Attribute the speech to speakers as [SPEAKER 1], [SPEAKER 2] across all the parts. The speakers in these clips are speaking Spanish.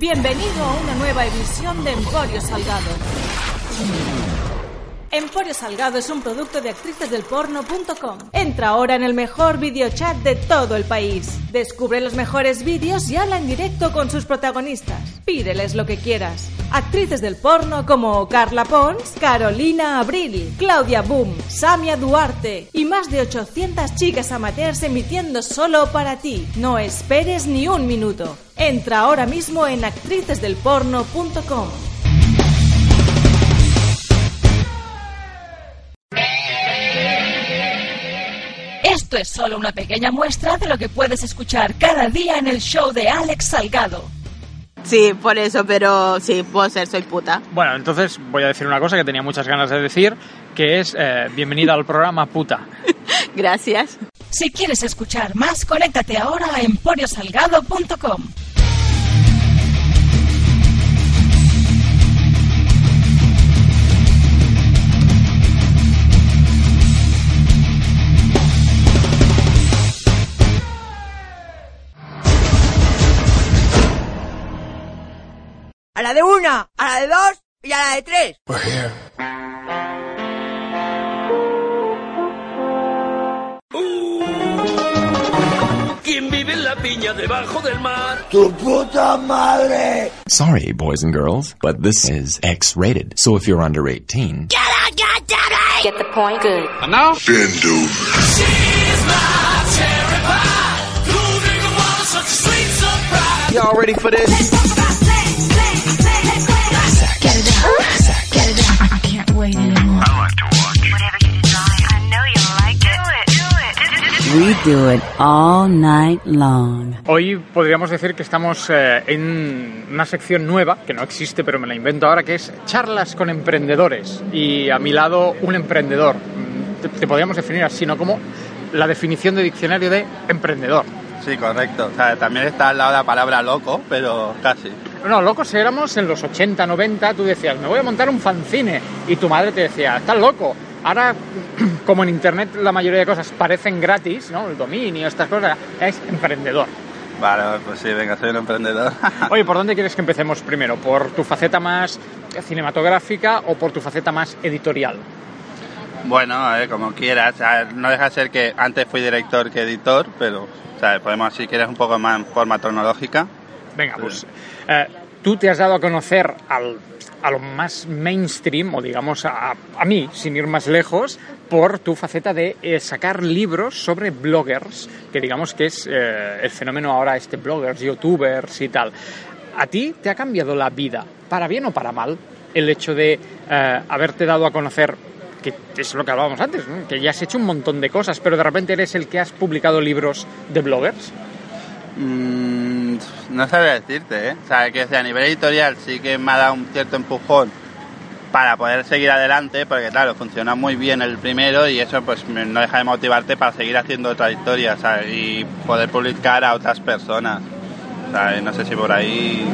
[SPEAKER 1] Bienvenido a una nueva edición de Emporio Salgado. Emporio Salgado es un producto de actricesdelporno.com. Entra ahora en el mejor videochat de todo el país. Descubre los mejores vídeos y habla en directo con sus protagonistas. Pídeles lo que quieras. Actrices del porno como Carla Pons, Carolina Abril, Claudia Boom, Samia Duarte y más de 800 chicas amateurs emitiendo solo para ti. No esperes ni un minuto. Entra ahora mismo en actricesdelporno.com.
[SPEAKER 2] Esto es solo una pequeña muestra de lo que puedes escuchar cada día en el show de Alex Salgado.
[SPEAKER 3] Sí, por eso, pero sí, puedo ser, soy puta.
[SPEAKER 4] Bueno, entonces voy a decir una cosa que tenía muchas ganas de decir, que es eh, bienvenida al programa puta.
[SPEAKER 3] Gracias.
[SPEAKER 2] Si quieres escuchar más, conéctate ahora a emporiosalgado.com.
[SPEAKER 5] la de una, a la de dos y a la de tres.
[SPEAKER 6] ¿Quién vive en la piña debajo del mar?
[SPEAKER 5] ¡Tu puta madre!
[SPEAKER 7] Sorry, boys and girls, but this is X rated. So if you're under 18,
[SPEAKER 5] Get out, goddammit!
[SPEAKER 8] Get the point? Good.
[SPEAKER 6] And now?
[SPEAKER 9] Bend over.
[SPEAKER 6] Y'all ready for this?
[SPEAKER 10] We do it all night long.
[SPEAKER 4] Hoy podríamos decir que estamos eh, en una sección nueva, que no existe, pero me la invento ahora, que es charlas con emprendedores. Y a mi lado, un emprendedor. Mm, Te, te podríamos definir así, ¿no? Como la definición de diccionario de emprendedor.
[SPEAKER 11] Sí, correcto. O sea, también está al lado la palabra loco, pero casi.
[SPEAKER 4] No, locos éramos en los 80, 90, tú decías, me voy a montar un fanzine. Y tu madre te decía, estás loco. Ahora, como en Internet la mayoría de cosas parecen gratis, ¿no? El dominio, estas cosas, es emprendedor.
[SPEAKER 11] Vale, pues sí, venga, soy un emprendedor.
[SPEAKER 4] Oye, ¿por dónde quieres que empecemos primero? ¿Por tu faceta más cinematográfica o por tu faceta más editorial?
[SPEAKER 11] bueno, a ver, como quieras. No deja de ser que antes fui director que editor, pero podemos, si quieres, un poco más en forma tecnológica.
[SPEAKER 4] Venga, pues eh, tú te has dado a conocer al, a lo más mainstream, o digamos a, a mí, sin ir más lejos, por tu faceta de eh, sacar libros sobre bloggers, que digamos que es eh, el fenómeno ahora este bloggers, youtubers y tal. ¿A ti te ha cambiado la vida, para bien o para mal, el hecho de eh, haberte dado a conocer que es lo que hablábamos antes, que ya has hecho un montón de cosas, pero de repente eres el que has publicado libros de bloggers?
[SPEAKER 11] Mm, no sabría decirte, ¿eh? O sea, que a nivel editorial sí que me ha dado un cierto empujón para poder seguir adelante, porque claro, funciona muy bien el primero y eso pues no deja de motivarte para seguir haciendo otra historia, ¿sabes? Y poder publicar a otras personas. ¿sabes? No sé si por ahí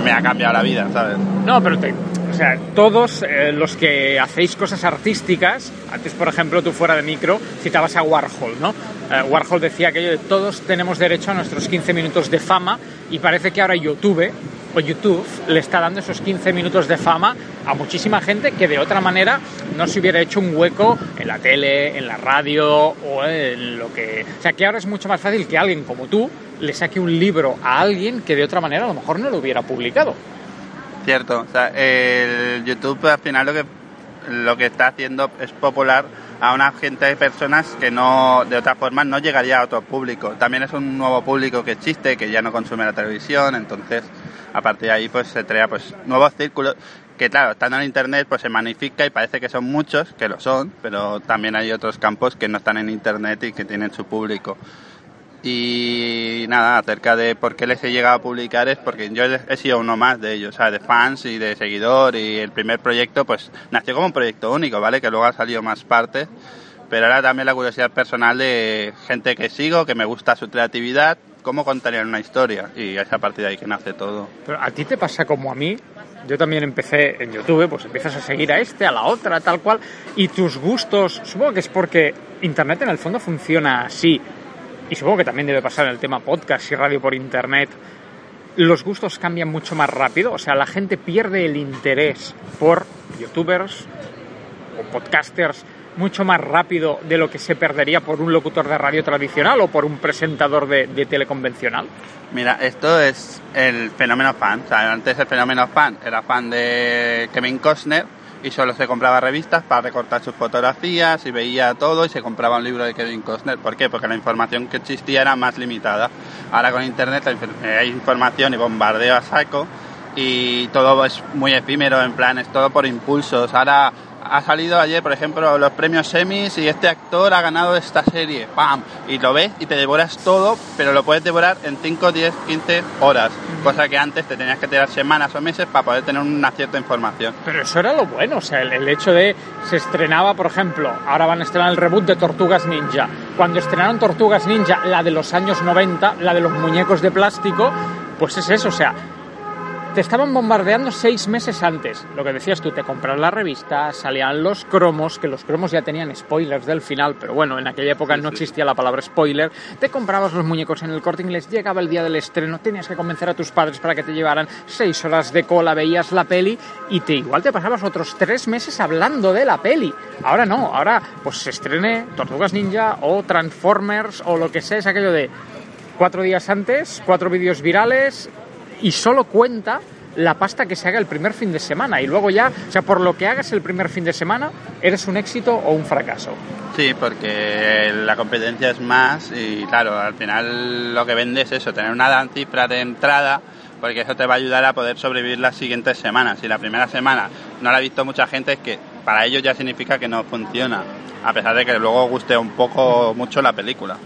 [SPEAKER 11] me ha cambiado la vida, ¿sabes?
[SPEAKER 4] No, pero te- o sea, todos eh, los que hacéis cosas artísticas, antes por ejemplo tú fuera de micro citabas a Warhol, ¿no? Eh, Warhol decía aquello de todos tenemos derecho a nuestros 15 minutos de fama y parece que ahora YouTube o YouTube le está dando esos 15 minutos de fama a muchísima gente que de otra manera no se hubiera hecho un hueco en la tele, en la radio o en lo que... O sea, que ahora es mucho más fácil que alguien como tú le saque un libro a alguien que de otra manera a lo mejor no lo hubiera publicado.
[SPEAKER 11] Cierto, o sea, el YouTube al final lo que lo que está haciendo es popular a una gente de personas que no de otra forma no llegaría a otro público. También es un nuevo público que existe, que ya no consume la televisión, entonces a partir de ahí pues se crea pues nuevos círculos que claro, estando en internet pues se magnifica y parece que son muchos, que lo son, pero también hay otros campos que no están en internet y que tienen su público. Y nada, acerca de por qué les he llegado a publicar es porque yo he sido uno más de ellos, ¿sabes? De fans y de seguidor y el primer proyecto pues nació como un proyecto único, ¿vale? Que luego ha salido más partes, pero ahora también la curiosidad personal de gente que sigo, que me gusta su creatividad, cómo contarían una historia y es a partir de ahí que nace todo.
[SPEAKER 4] Pero a ti te pasa como a mí, yo también empecé en YouTube, pues empiezas a seguir a este, a la otra, tal cual, y tus gustos, supongo que es porque Internet en el fondo funciona así, y supongo que también debe pasar en el tema podcast y radio por Internet, los gustos cambian mucho más rápido, o sea, la gente pierde el interés por youtubers o podcasters mucho más rápido de lo que se perdería por un locutor de radio tradicional o por un presentador de, de teleconvencional?
[SPEAKER 11] Mira, esto es el fenómeno fan. O sea, antes el fenómeno fan era fan de Kevin Costner y solo se compraba revistas para recortar sus fotografías y veía todo y se compraba un libro de Kevin Costner. ¿Por qué? Porque la información que existía era más limitada. Ahora con Internet hay información y bombardeo a saco y todo es muy efímero, en plan, es todo por impulsos. Ahora ha salido ayer, por ejemplo, los premios semis y este actor ha ganado esta serie, ¡pam! Y lo ves y te devoras todo, pero lo puedes devorar en 5, 10, 15 horas, cosa que antes te tenías que tirar semanas o meses para poder tener una cierta información.
[SPEAKER 4] Pero eso era lo bueno, o sea, el, el hecho de se estrenaba, por ejemplo, ahora van a estrenar el reboot de Tortugas Ninja. Cuando estrenaron Tortugas Ninja, la de los años 90, la de los muñecos de plástico, pues es eso, o sea, te estaban bombardeando seis meses antes. Lo que decías tú, te compras la revista, salían los cromos, que los cromos ya tenían spoilers del final, pero bueno, en aquella época no existía la palabra spoiler. Te comprabas los muñecos en el corte inglés, llegaba el día del estreno, tenías que convencer a tus padres para que te llevaran seis horas de cola, veías la peli y te igual te pasabas otros tres meses hablando de la peli. Ahora no, ahora pues se estrene Tortugas Ninja o Transformers o lo que sea, es aquello de cuatro días antes, cuatro vídeos virales, y solo cuenta la pasta que se haga el primer fin de semana y luego ya, o sea, por lo que hagas el primer fin de semana, eres un éxito o un fracaso.
[SPEAKER 11] Sí, porque la competencia es más y claro, al final lo que vende es eso, tener una cifra de entrada porque eso te va a ayudar a poder sobrevivir las siguientes semanas. Si la primera semana no la ha visto mucha gente, es que para ellos ya significa que no funciona, a pesar de que luego guste un poco mucho la película.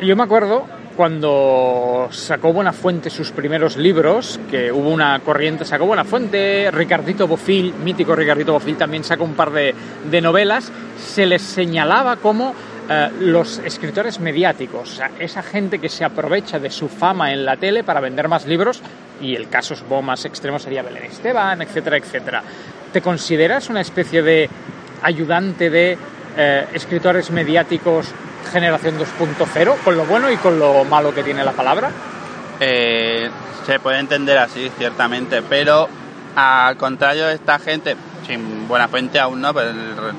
[SPEAKER 4] Yo me acuerdo cuando sacó Buenafuente sus primeros libros, que hubo una corriente, sacó Buenafuente, Ricardito Bofil, mítico Ricardito Bofil, también sacó un par de, novelas, se les señalaba como eh, los escritores mediáticos, esa gente que se aprovecha de su fama en la tele para vender más libros, y el caso más extremo sería Belén Esteban, etcétera, etcétera. ¿Te consideras una especie de ayudante de eh, escritores mediáticos generación 2.0, con lo bueno y con lo malo que tiene la palabra?
[SPEAKER 11] Eh, se puede entender así, ciertamente, pero al contrario esta gente, sin buena fuente aún no, pues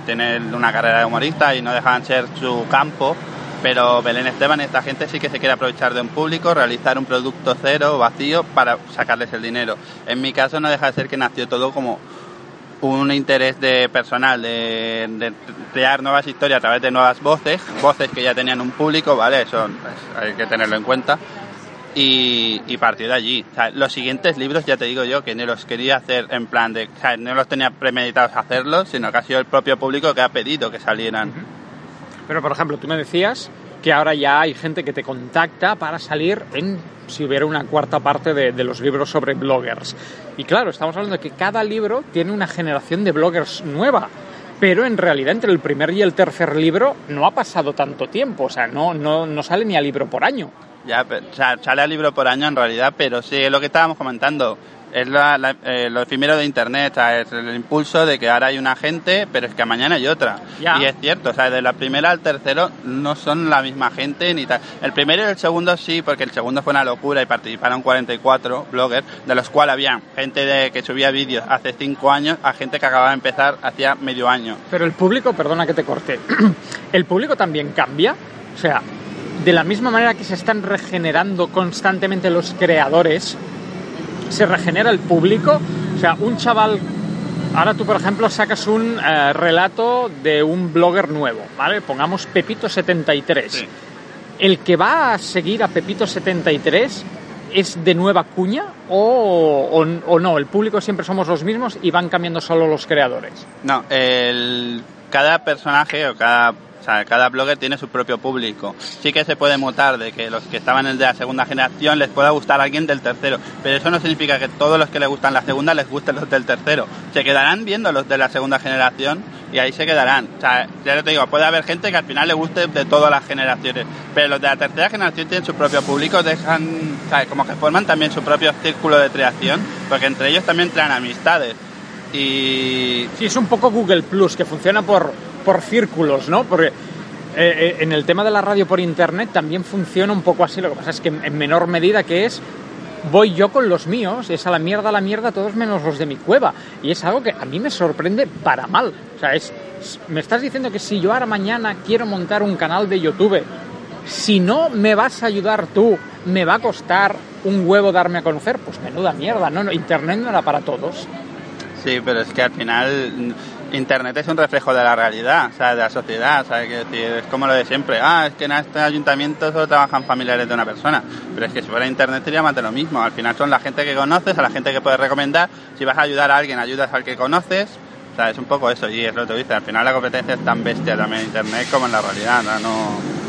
[SPEAKER 11] tiene una carrera de humorista y no dejan ser su campo, pero Belén Esteban, esta gente sí que se quiere aprovechar de un público, realizar un producto cero, vacío, para sacarles el dinero. En mi caso no deja de ser que nació todo como un interés de personal de, de, crear nuevas historias a través de nuevas voces, voces que ya tenían un público, ¿vale? Eso pues, hay que tenerlo en cuenta. Y, y partió de allí. O sea, los siguientes libros, ya te digo yo, que no los quería hacer en plan de. O sea, no los tenía premeditados hacerlos, sino que ha sido el propio público que ha pedido que salieran.
[SPEAKER 4] Pero, por ejemplo, tú me decías que ahora ya hay gente que te contacta para salir en si hubiera una cuarta parte de, de, los libros sobre bloggers. Y claro, estamos hablando de que cada libro tiene una generación de bloggers nueva. Pero en realidad entre el primer y el tercer libro no ha pasado tanto tiempo, o sea, no, no, no sale ni a libro por año.
[SPEAKER 11] Ya, sale a libro por año en realidad, pero sí, es lo que estábamos comentando es la, la, eh, lo efímero de Internet, es el impulso de que ahora hay una gente, pero es que mañana hay otra.
[SPEAKER 4] Ya.
[SPEAKER 11] Y es cierto, o sea, de la primera al tercero no son la misma gente ni tal. El primero y el segundo sí, porque el segundo fue una locura y participaron 44 bloggers, de los cuales había gente de, que subía vídeos hace 5 años a gente que acababa de empezar hacía medio año.
[SPEAKER 4] Pero el público, perdona que te corte, el público también cambia, o sea, de la misma manera que se están regenerando constantemente los creadores, se regenera el público. O sea, un chaval. Ahora tú, por ejemplo, sacas un eh, relato de un blogger nuevo, ¿vale? Pongamos Pepito73.
[SPEAKER 11] Sí.
[SPEAKER 4] El que va a seguir a Pepito73 es de nueva cuña o, o, o no? ¿El público siempre somos los mismos y van cambiando solo los creadores?
[SPEAKER 11] No, el, cada personaje o cada o sea, cada blogger tiene su propio público. Sí que se puede mutar de que los que estaban en el de la segunda generación les pueda gustar alguien del tercero, pero eso no significa que todos los que les gustan la segunda les gusten los del tercero. Se quedarán viendo los de la segunda generación y ahí se quedarán. O sea, ya te digo, puede haber gente que al final le guste de todas las generaciones, pero los de la tercera generación tienen su propio público, dejan, ¿sabes? como que forman también su propio círculo de creación, porque entre ellos también traen amistades. Y
[SPEAKER 4] Sí, es un poco Google Plus, que funciona por, por círculos, ¿no? Porque eh, eh, en el tema de la radio por internet también funciona un poco así, lo que pasa es que en menor medida que es voy yo con los míos, es a la mierda, a la mierda, todos menos los de mi cueva. Y es algo que a mí me sorprende para mal. O sea, es, es- me estás diciendo que si yo ahora mañana quiero montar un canal de YouTube, si no me vas a ayudar tú, me va a costar un huevo darme a conocer, pues menuda mierda, no, no, internet no era para todos.
[SPEAKER 11] Sí, pero es que al final Internet es un reflejo de la realidad, o sea, de la sociedad, que decir, es como lo de siempre, ah, es que en este ayuntamiento solo trabajan familiares de una persona, pero es que si fuera Internet sería más de lo mismo, al final son la gente que conoces, a la gente que puedes recomendar, si vas a ayudar a alguien, ayudas al que conoces, o sea, es un poco eso, y es lo que tú dices, al final la competencia es tan bestia también en Internet como en la realidad, no... no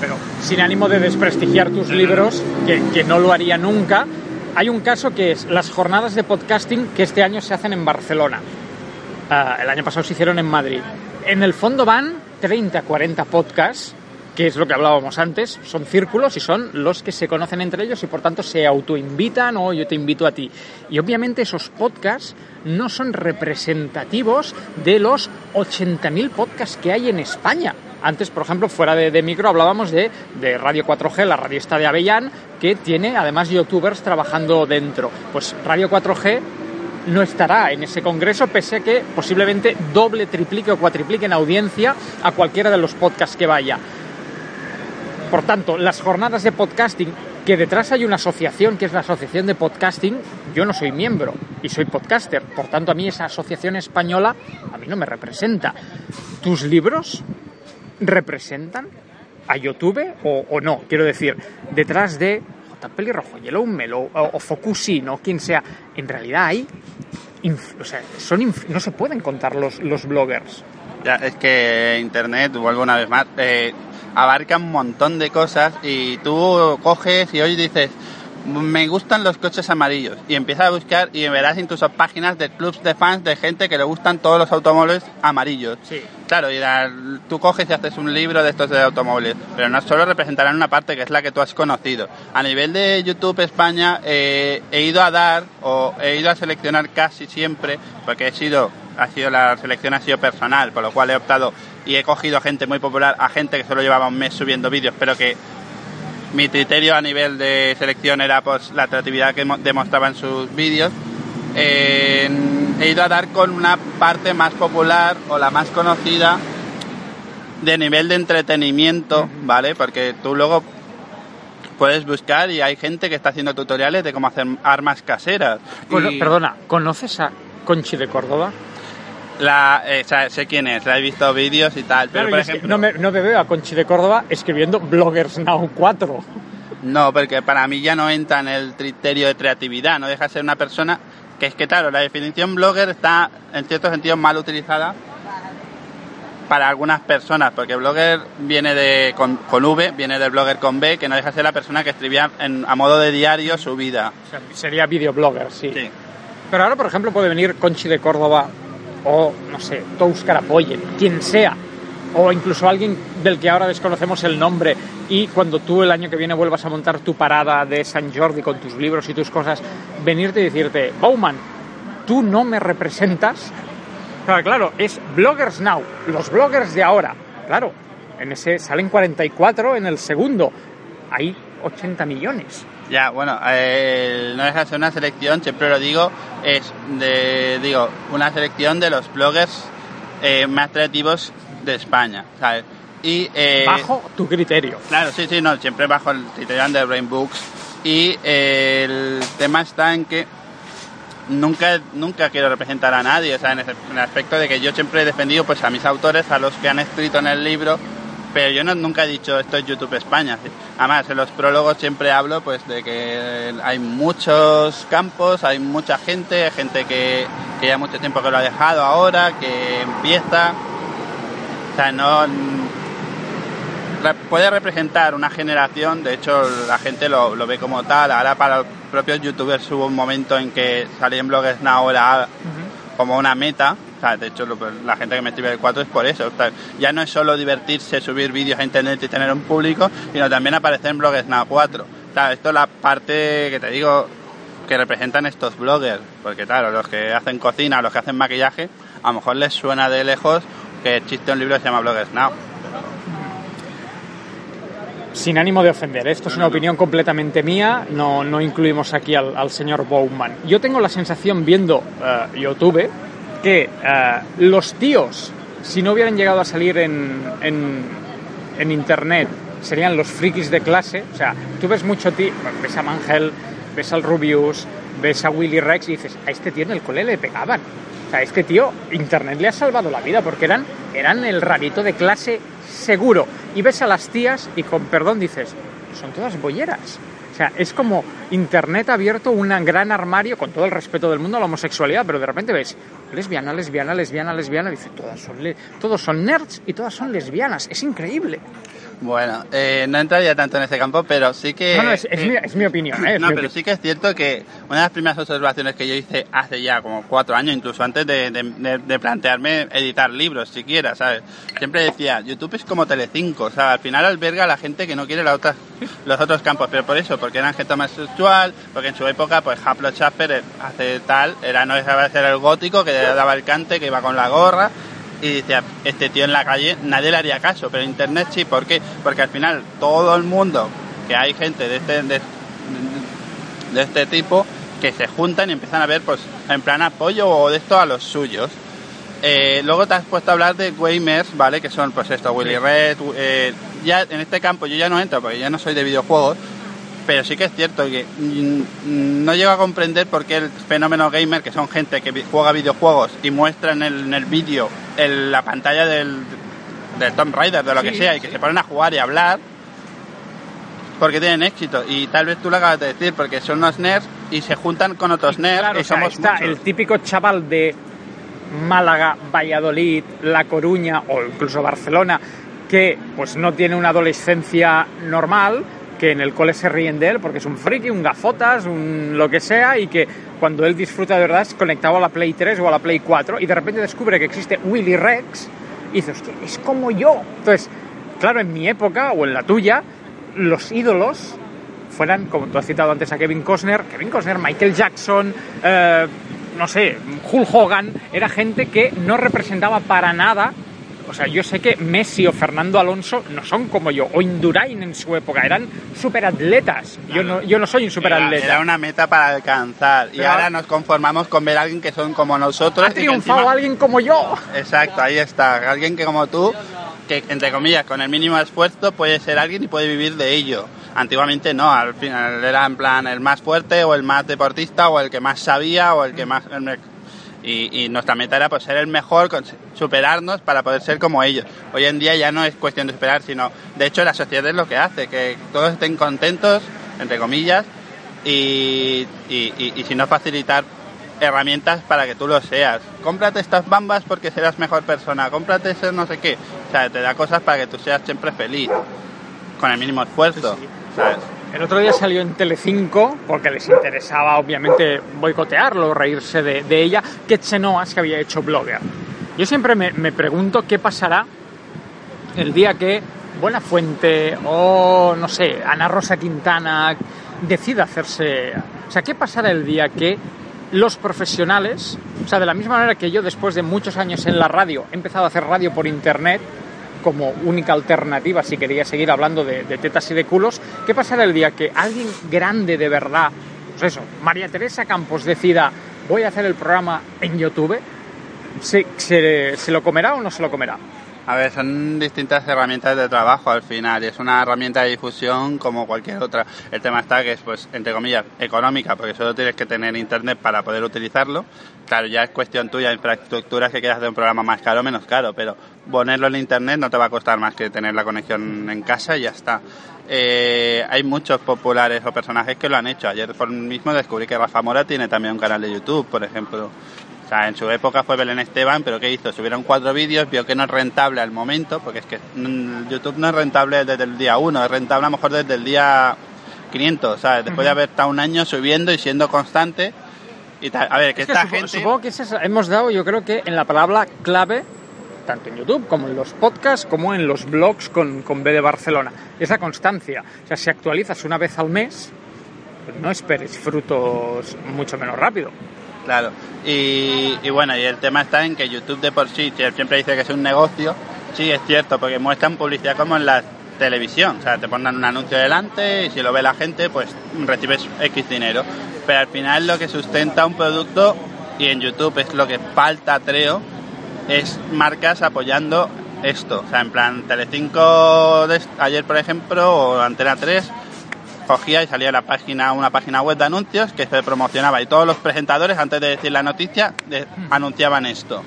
[SPEAKER 4] pero sin ánimo de desprestigiar tus libros, que, que no lo haría nunca, hay un caso que es las jornadas de podcasting que este año se hacen en Barcelona. Ah, el año pasado se hicieron en Madrid. En el fondo van 30, 40 podcasts, que es lo que hablábamos antes, son círculos y son los que se conocen entre ellos y por tanto se autoinvitan o yo te invito a ti. Y obviamente esos podcasts no son representativos de los 80.000 podcasts que hay en España. Antes, por ejemplo, fuera de, de micro hablábamos de, de Radio 4G, la radio de Avellán, que tiene además youtubers trabajando dentro. Pues Radio 4G no estará en ese congreso, pese a que posiblemente doble, triplique o cuatriplique en audiencia a cualquiera de los podcasts que vaya. Por tanto, las jornadas de podcasting, que detrás hay una asociación que es la Asociación de Podcasting, yo no soy miembro y soy podcaster, por tanto a mí esa asociación española a mí no me representa. ¿Tus libros representan a YouTube o, o no? Quiero decir, detrás de J. Pelirrojo, Yellow Melo o, o Focusino, o quien sea, en realidad hay... inf- o sea, son inf- no se pueden contar los, los bloggers.
[SPEAKER 11] Ya, es que Internet, vuelvo una vez más, eh, abarca un montón de cosas y tú coges y hoy dices, me gustan los coches amarillos y empiezas a buscar y verás incluso páginas de clubs de fans de gente que le gustan todos los automóviles amarillos.
[SPEAKER 4] Sí.
[SPEAKER 11] Claro, y la- tú coges y haces un libro de estos de automóviles, pero no solo representarán una parte que es la que tú has conocido. A nivel de YouTube España eh, he ido a dar o he ido a seleccionar casi siempre, porque he sido, ha sido la selección ha sido personal, por lo cual he optado y he cogido gente muy popular a gente que solo llevaba un mes subiendo vídeos, pero que mi criterio a nivel de selección era pues la atractividad que mo- demostraba en sus vídeos. Eh, he ido a dar con una parte más popular o la más conocida de nivel de entretenimiento, ¿vale? Porque tú luego puedes buscar y hay gente que está haciendo tutoriales de cómo hacer armas caseras.
[SPEAKER 4] Bueno,
[SPEAKER 11] Y
[SPEAKER 4] Perdona, ¿conoces a Conchi de Córdoba?
[SPEAKER 11] La, eh, o sea, sé quién es, la he visto vídeos y tal, pero
[SPEAKER 4] Claro,
[SPEAKER 11] por ejemplo...
[SPEAKER 4] no, me, no me veo a Conchi de Córdoba escribiendo Bloggers Now 4.
[SPEAKER 11] No, porque para mí ya no entra en el criterio de creatividad, no deja de ser una persona que es que, claro, la definición blogger está en cierto sentido mal utilizada para algunas personas, porque blogger viene de con, con V, viene del blogger con B, que no deja de ser la persona que escribía en- a modo de diario su vida.
[SPEAKER 4] O sea, sería videoblogger, sí.
[SPEAKER 11] Sí.
[SPEAKER 4] Pero ahora, por ejemplo, puede venir Conchi de Córdoba o, no sé, Tous Carapoyen, quien sea, o incluso alguien del que ahora desconocemos el nombre y cuando tú el año que viene vuelvas a montar tu parada de San Jordi con tus libros y tus cosas, venirte y decirte, Bauman, tú no me representas. Claro, claro, es Bloggers Now, los bloggers de ahora. Claro, en ese salen 44 en el segundo. Hay 80 millones.
[SPEAKER 11] Ya, bueno, no deja de ser una selección, siempre lo digo, es de, digo, una selección de los bloggers eh, más creativos de España, ¿sabes? Y, eh,
[SPEAKER 4] Bajo tu criterio.
[SPEAKER 11] Claro, sí, sí, no, siempre bajo el criterio de Brain Books. Y eh, el tema está en que nunca, nunca quiero representar a nadie, o sea, en, ese- en el aspecto de que yo siempre he defendido pues a mis autores, a los que han escrito en el libro, Pero yo no, nunca he dicho esto es YouTube España. Además, en los prólogos siempre hablo pues de que hay muchos campos, hay mucha gente, hay gente que, que ya mucho tiempo que lo ha dejado ahora, que empieza. O sea, no puede representar una generación, de hecho la gente lo, lo ve como tal, ahora para los propios youtubers hubo un momento en que salía en Bloggers Now era como una meta, o sea, de hecho lo- la gente que me escribe el 4 es por eso, o sea, ya no es solo divertirse, subir vídeos a internet y tener un público, sino también aparecer en Bloggers Now 4. O sea, esto es la parte que te digo que representan estos bloggers, porque claro, los que hacen cocina, los que hacen maquillaje, a lo mejor les suena de lejos que existe un libro que se llama Bloggers Now.
[SPEAKER 4] Sin ánimo de ofender, ¿eh? esto es una opinión completamente mía, no, no incluimos aquí al, al señor Bowman. Yo tengo la sensación viendo eh, YouTube que eh, los tíos, si no hubieran llegado a salir en, en, internet, serían los frikis de clase. O sea, tú ves mucho tío, ves a Mangel, ves al Rubius, ves a Willy Rex y dices, a este tío en el cole le pegaban. O sea, este tío, internet le ha salvado la vida porque eran, eran el rarito de clase seguro. Y ves a las tías y con perdón dices, son todas bolleras. O sea, es como Internet abierto un gran armario, con todo el respeto del mundo a la homosexualidad, pero de repente ves lesbiana, lesbiana, lesbiana, lesbiana, y dices, todas son todos son nerds y todas son lesbianas. Es increíble.
[SPEAKER 11] Bueno, eh, no entraría tanto en ese campo, pero sí que...
[SPEAKER 4] No, no, es, es
[SPEAKER 11] eh,
[SPEAKER 4] mi, es mi opinión. ¿eh? Es
[SPEAKER 11] No,
[SPEAKER 4] mi
[SPEAKER 11] pero
[SPEAKER 4] opinión.
[SPEAKER 11] sí que es cierto que una de las primeras observaciones que yo hice hace ya como cuatro años, incluso antes de, de- de- de plantearme editar libros siquiera, ¿sabes? Siempre decía, YouTube es como Telecinco, o sea, al final alberga a la gente que no quiere la otra, los otros campos, pero por eso, porque eran gente más sexual, porque en su época, pues Haplo Schaffer hace tal, era no ser el gótico, que le daba el cante, que iba con la gorra, y decía, este tío en la calle nadie le haría caso, pero en internet sí, ¿por qué? Porque al final todo el mundo, que hay gente de este, de, de este tipo, que se juntan y empiezan a ver, pues, en plan apoyo o de esto a los suyos. Eh, luego te has puesto a hablar de gamers, ¿vale? Que son, pues esto, Willy Red. eh, ya en este campo yo ya no entro porque ya no soy de videojuegos, pero sí que es cierto que mm, no llego a comprender por qué el fenómeno gamer, que son gente que juega videojuegos y muestra en el, en el vídeo la pantalla del, del Tomb Raider, de lo que sea, y que se ponen a jugar y a hablar, porque tienen éxito. Y tal vez tú lo acabas de decir, porque son unos nerds y se juntan con otros nerds
[SPEAKER 4] Claro,
[SPEAKER 11] y
[SPEAKER 4] o sea,
[SPEAKER 11] somos
[SPEAKER 4] está
[SPEAKER 11] muchos.
[SPEAKER 4] el típico chaval de Málaga, Valladolid, La Coruña o incluso Barcelona que pues no tiene una adolescencia normal, que en el cole se ríen de él porque es un friki, un gafotas, un lo que sea y que cuando él disfruta de verdad es conectado a la Play 3 o a la Play 4 y de repente descubre que existe Willy Rex y dice, hostia, es como yo. Entonces, claro, en mi época o en la tuya, los ídolos fueran, como tú has citado antes a Kevin Costner, Kevin Costner, Michael Jackson, eh, no sé, Hulk Hogan, era gente que no representaba para nada. O sea, yo sé que Messi o Fernando Alonso no son como yo, o Indurain en su época, eran superatletas. Yo no, yo no soy un
[SPEAKER 11] Era,
[SPEAKER 4] superatleta.
[SPEAKER 11] era una meta para alcanzar. Y ahora nos conformamos con ver a alguien que son como nosotros.
[SPEAKER 4] Ha triunfado
[SPEAKER 11] encima-
[SPEAKER 4] alguien como yo.
[SPEAKER 11] Exacto, ahí está. Alguien que como tú, que entre comillas, con el mínimo esfuerzo puede ser alguien y puede vivir de ello. Antiguamente no, al final era en plan el más fuerte o el más deportista o el que más sabía o el que más... Y, y nuestra meta era pues ser el mejor, superarnos para poder ser como ellos. Hoy en día ya no es cuestión de superar, sino de hecho la sociedad es lo que hace, que todos estén contentos, entre comillas, y, y- y- si no facilitar herramientas para que tú lo seas. Cómprate estas bambas porque serás mejor persona, cómprate ese no sé qué. O sea, te da cosas para que tú seas siempre feliz, con el mínimo esfuerzo, ¿sabes?
[SPEAKER 4] El otro día salió en Telecinco, porque les interesaba obviamente boicotearlo, reírse de, de ella, que Chenoas que había hecho blogger. Yo siempre me, me pregunto qué pasará el día que Buena Fuente o, no sé, Ana Rosa Quintana decida hacerse... O sea, ¿qué pasará el día que los profesionales, o sea, de la misma manera que yo después de muchos años en la radio he empezado a hacer radio por internet, como única alternativa si quería seguir hablando de, tetas y de culos, ¿qué pasará el día que alguien grande de verdad, pues eso, María Teresa Campos decida voy a hacer el programa en YouTube? ¿Se, se, se lo comerá o no se lo comerá?
[SPEAKER 11] A ver, son distintas herramientas de trabajo al final. Es una herramienta de difusión como cualquier otra. El tema está que es, pues, entre comillas, económica, porque solo tienes que tener internet para poder utilizarlo. Claro, ya es cuestión tuya, infraestructuras que quieras hacer un programa más caro o menos caro, pero ponerlo en internet no te va a costar más que tener la conexión en casa y ya está. Eh, hay muchos populares o personajes que lo han hecho. Ayer mismo descubrí que Rafa Mora tiene también un canal de YouTube, por ejemplo. O sea, en su época fue Belén Esteban, pero ¿qué hizo? Subieron cuatro vídeos, vio que no es rentable al momento, porque es que mm, YouTube no es rentable desde el día uno, es rentable a lo mejor desde el día 500, ¿sabes? Después de haber estado un año subiendo y siendo constante y tal. A ver, que
[SPEAKER 4] Es
[SPEAKER 11] esta gente...
[SPEAKER 4] Supongo que hemos dado, yo creo que en la palabra clave, tanto en YouTube como en los podcasts, como en los blogs con, con B de Barcelona. Es la constancia. O sea, si actualizas una vez al mes, pues no esperes frutos mucho menos rápido.
[SPEAKER 11] Claro, y, y bueno, y el tema está en que YouTube de por sí, siempre dice que es un negocio, sí es cierto, porque muestran publicidad como en la televisión, o sea, te ponen un anuncio delante y si lo ve la gente, pues recibes X dinero. Pero al final lo que sustenta un producto, y en YouTube es lo que falta, creo, es marcas apoyando esto. O sea, en plan, Telecinco de- ayer, por ejemplo, o Antena 3, cogía y salía la página, una página web de anuncios que se promocionaba y todos los presentadores antes de decir la noticia de- anunciaban esto.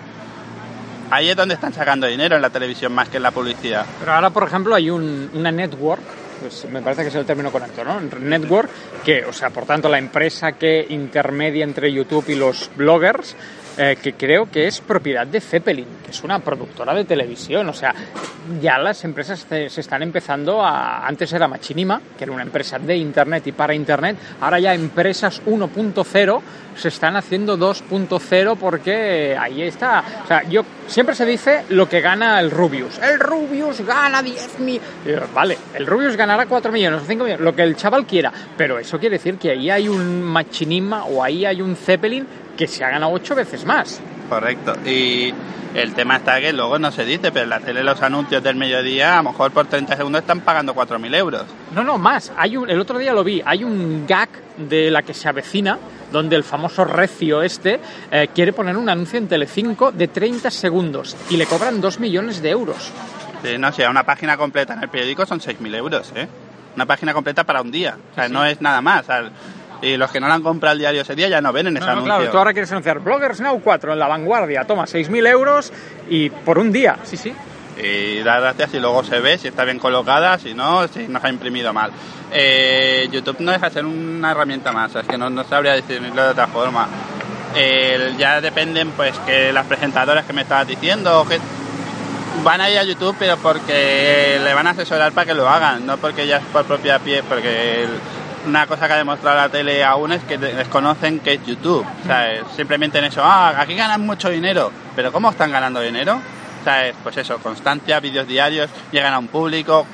[SPEAKER 11] Ahí es donde están sacando dinero en la televisión más que en la publicidad.
[SPEAKER 4] Pero ahora, por ejemplo, hay un- una network, pues me parece que es el término correcto, ¿no? Network, que, o sea, por tanto, la empresa que intermedia entre YouTube y los bloggers, eh, que creo que es propiedad de Zeppelin, que es una productora de televisión. O sea, ya las empresas se, están empezando a. Antes era Machinima, que era una empresa de Internet y para Internet. Ahora ya empresas 1.0 se están haciendo 2.0 porque ahí está. O sea, yo siempre se dice lo que gana el Rubius. El Rubius gana 10 mil. Vale, el Rubius ganará 4 millones o 5 millones, lo que el chaval quiera. Pero eso quiere decir que ahí hay un Machinima o ahí hay un Zeppelin que se ha ganado 8 veces más.
[SPEAKER 11] Correcto. Y el tema está que luego no se dice, pero en la tele los anuncios del mediodía, a lo mejor por 30 segundos están pagando 4.000 euros.
[SPEAKER 4] No, no, más. Hay un, el otro día lo vi. Hay un gag de la que se avecina, donde el famoso recio este eh, quiere poner un anuncio en Telecinco de 30 segundos y le cobran 2 millones de euros.
[SPEAKER 11] Sí, no sé, una página completa en el periódico son 6.000 euros, ¿eh? Una página completa para un día. O sea, no es nada más. o sea, y los que no la han comprado el diario ese día ya no ven en ese
[SPEAKER 4] No, no,
[SPEAKER 11] anuncio.
[SPEAKER 4] claro, tú ahora quieres anunciar Bloggers Now 4 en la vanguardia, toma 6.000 euros y por un día. Sí, sí.
[SPEAKER 11] Y da gracias y luego se ve si está bien colocada, si no, si nos ha imprimido mal. Eh, YouTube no deja de ser una herramienta más, es que no, no sabría decirlo de otra forma. Ya dependen, pues, que las presentadoras que me estabas diciendo, que van a ir a YouTube, pero porque le van a asesorar para que lo hagan, no porque ya es por propia pie, porque el- una cosa que ha demostrado la tele aún es que de- desconocen que es YouTube. O sea, es simplemente en eso, ah, aquí ganan mucho dinero, pero ¿cómo están ganando dinero? O sea, es, pues eso, constancia, vídeos diarios, llegan a un público,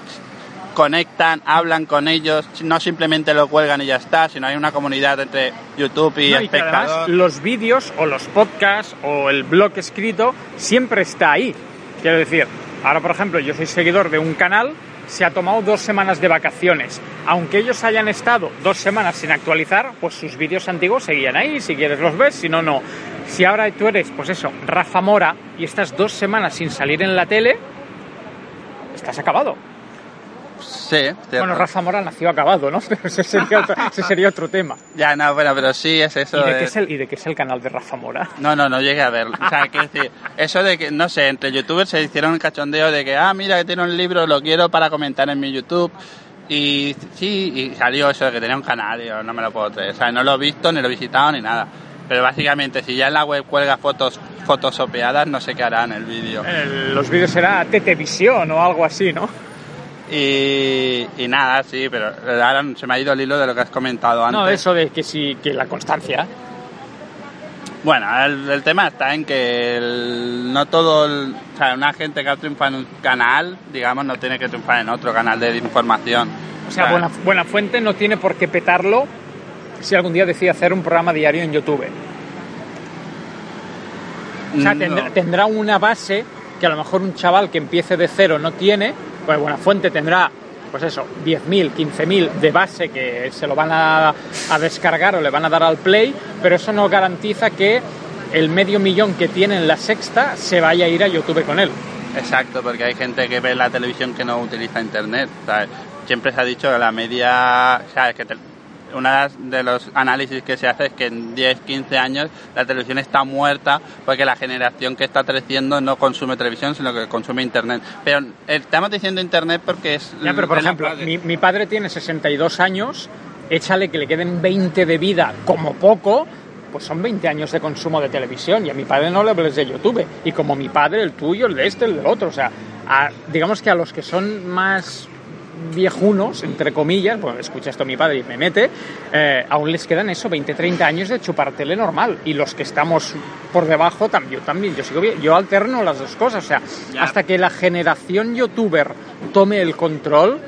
[SPEAKER 11] conectan, hablan con ellos, no simplemente lo cuelgan y ya está, sino hay una comunidad entre YouTube y
[SPEAKER 4] No, y además los vídeos o los podcasts o el blog escrito siempre está ahí. Quiero decir, ahora por ejemplo yo soy seguidor de un canal, se ha tomado dos semanas de vacaciones. Aunque ellos hayan estado dos semanas sin actualizar, pues sus vídeos antiguos seguían ahí, si quieres los ves, si no, no. Si ahora tú eres, pues eso, Rafa Mora, y estás dos semanas sin salir en la tele, estás acabado.
[SPEAKER 11] Sí, cierto.
[SPEAKER 4] Bueno, Rafa Mora nació acabado, ¿no? Pero ese sería otro, ese sería otro tema.
[SPEAKER 11] Ya, no, bueno, pero sí es eso.
[SPEAKER 4] ¿Y de,
[SPEAKER 11] de-
[SPEAKER 4] qué es el, ¿Y de qué es el canal de Rafa Mora?
[SPEAKER 11] No, no, no llegué a verlo. O sea, quiero decir, eso de que, no sé, entre youtubers se hicieron un cachondeo de que, ah, mira que tiene un libro, lo quiero para comentar en mi YouTube. Y sí, y salió eso de que tenía un canal, y yo no me lo puedo creer. O sea, no lo he visto, ni lo he visitado, ni nada. Pero básicamente, si ya en la web cuelga fotos fotosopeadas, no sé qué hará en el vídeo.
[SPEAKER 4] El- los vídeos será Tetevisión o algo así, ¿no?
[SPEAKER 11] Y, y nada, sí, pero ahora se me ha ido el hilo de lo que has comentado antes.
[SPEAKER 4] No, eso de que sí, que la constancia.
[SPEAKER 11] Bueno, el, el tema está en que el- no todo, el- o sea, una gente que ha triunfado en un canal, digamos, no tiene que triunfar en otro canal de información.
[SPEAKER 4] O sea, buena, buena fuente no tiene por qué petarlo si algún día decide hacer un programa diario en YouTube. O sea,
[SPEAKER 11] No.
[SPEAKER 4] tendrá, tendrá una base que a lo mejor un chaval que empiece de cero no tiene, pues buena fuente tendrá, pues eso, 10.000, 15.000 de base que se lo van a, descargar o le van a dar al play, pero eso no garantiza que el medio millón que tiene en la sexta se vaya a ir a YouTube con él.
[SPEAKER 11] Exacto, porque hay gente que ve la televisión que no utiliza internet. Siempre se ha dicho que la media, una de los análisis que se hace es que en 10, 15 años la televisión está muerta porque la generación que está creciendo no consume televisión, sino que consume internet. Pero eh, estamos diciendo internet porque es...
[SPEAKER 4] Ya, pero por ejemplo, mi padre tiene 62 años, échale que le queden 20 de vida como poco, pues son 20 años de consumo de televisión y a mi padre no le hables de YouTube. Y como mi padre, el tuyo, el de este, el del otro. O sea, a- digamos que a los que son más viejunos, entre comillas, bueno, escucha esto mi padre y me mete, eh, aún les quedan eso, 20, 30 años de chupar tele normal. Y los que estamos por debajo también, yo también, yo sigo bien, yo alterno las dos cosas. O sea,
[SPEAKER 11] Ya.
[SPEAKER 4] hasta que la generación youtuber tome el control,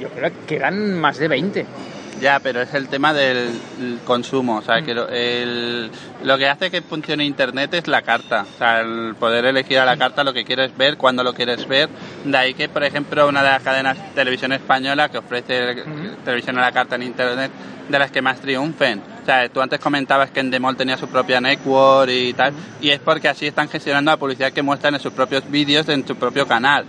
[SPEAKER 4] yo creo que quedan más de 20.
[SPEAKER 11] Ya, pero es el tema del el consumo. O
[SPEAKER 4] Mm.
[SPEAKER 11] sea, que lo, el- lo que hace que funcione Internet es la carta. O sea, el poder elegir a la carta lo que quieres ver, cuando lo quieres ver. De ahí que, por ejemplo, una de las cadenas de televisión española que ofrece televisión a la carta en Internet, de las que más triunfen. O sea, tú antes comentabas que Endemol tenía su propia network y tal, y es porque así están gestionando la publicidad que muestran en sus propios vídeos en su propio canal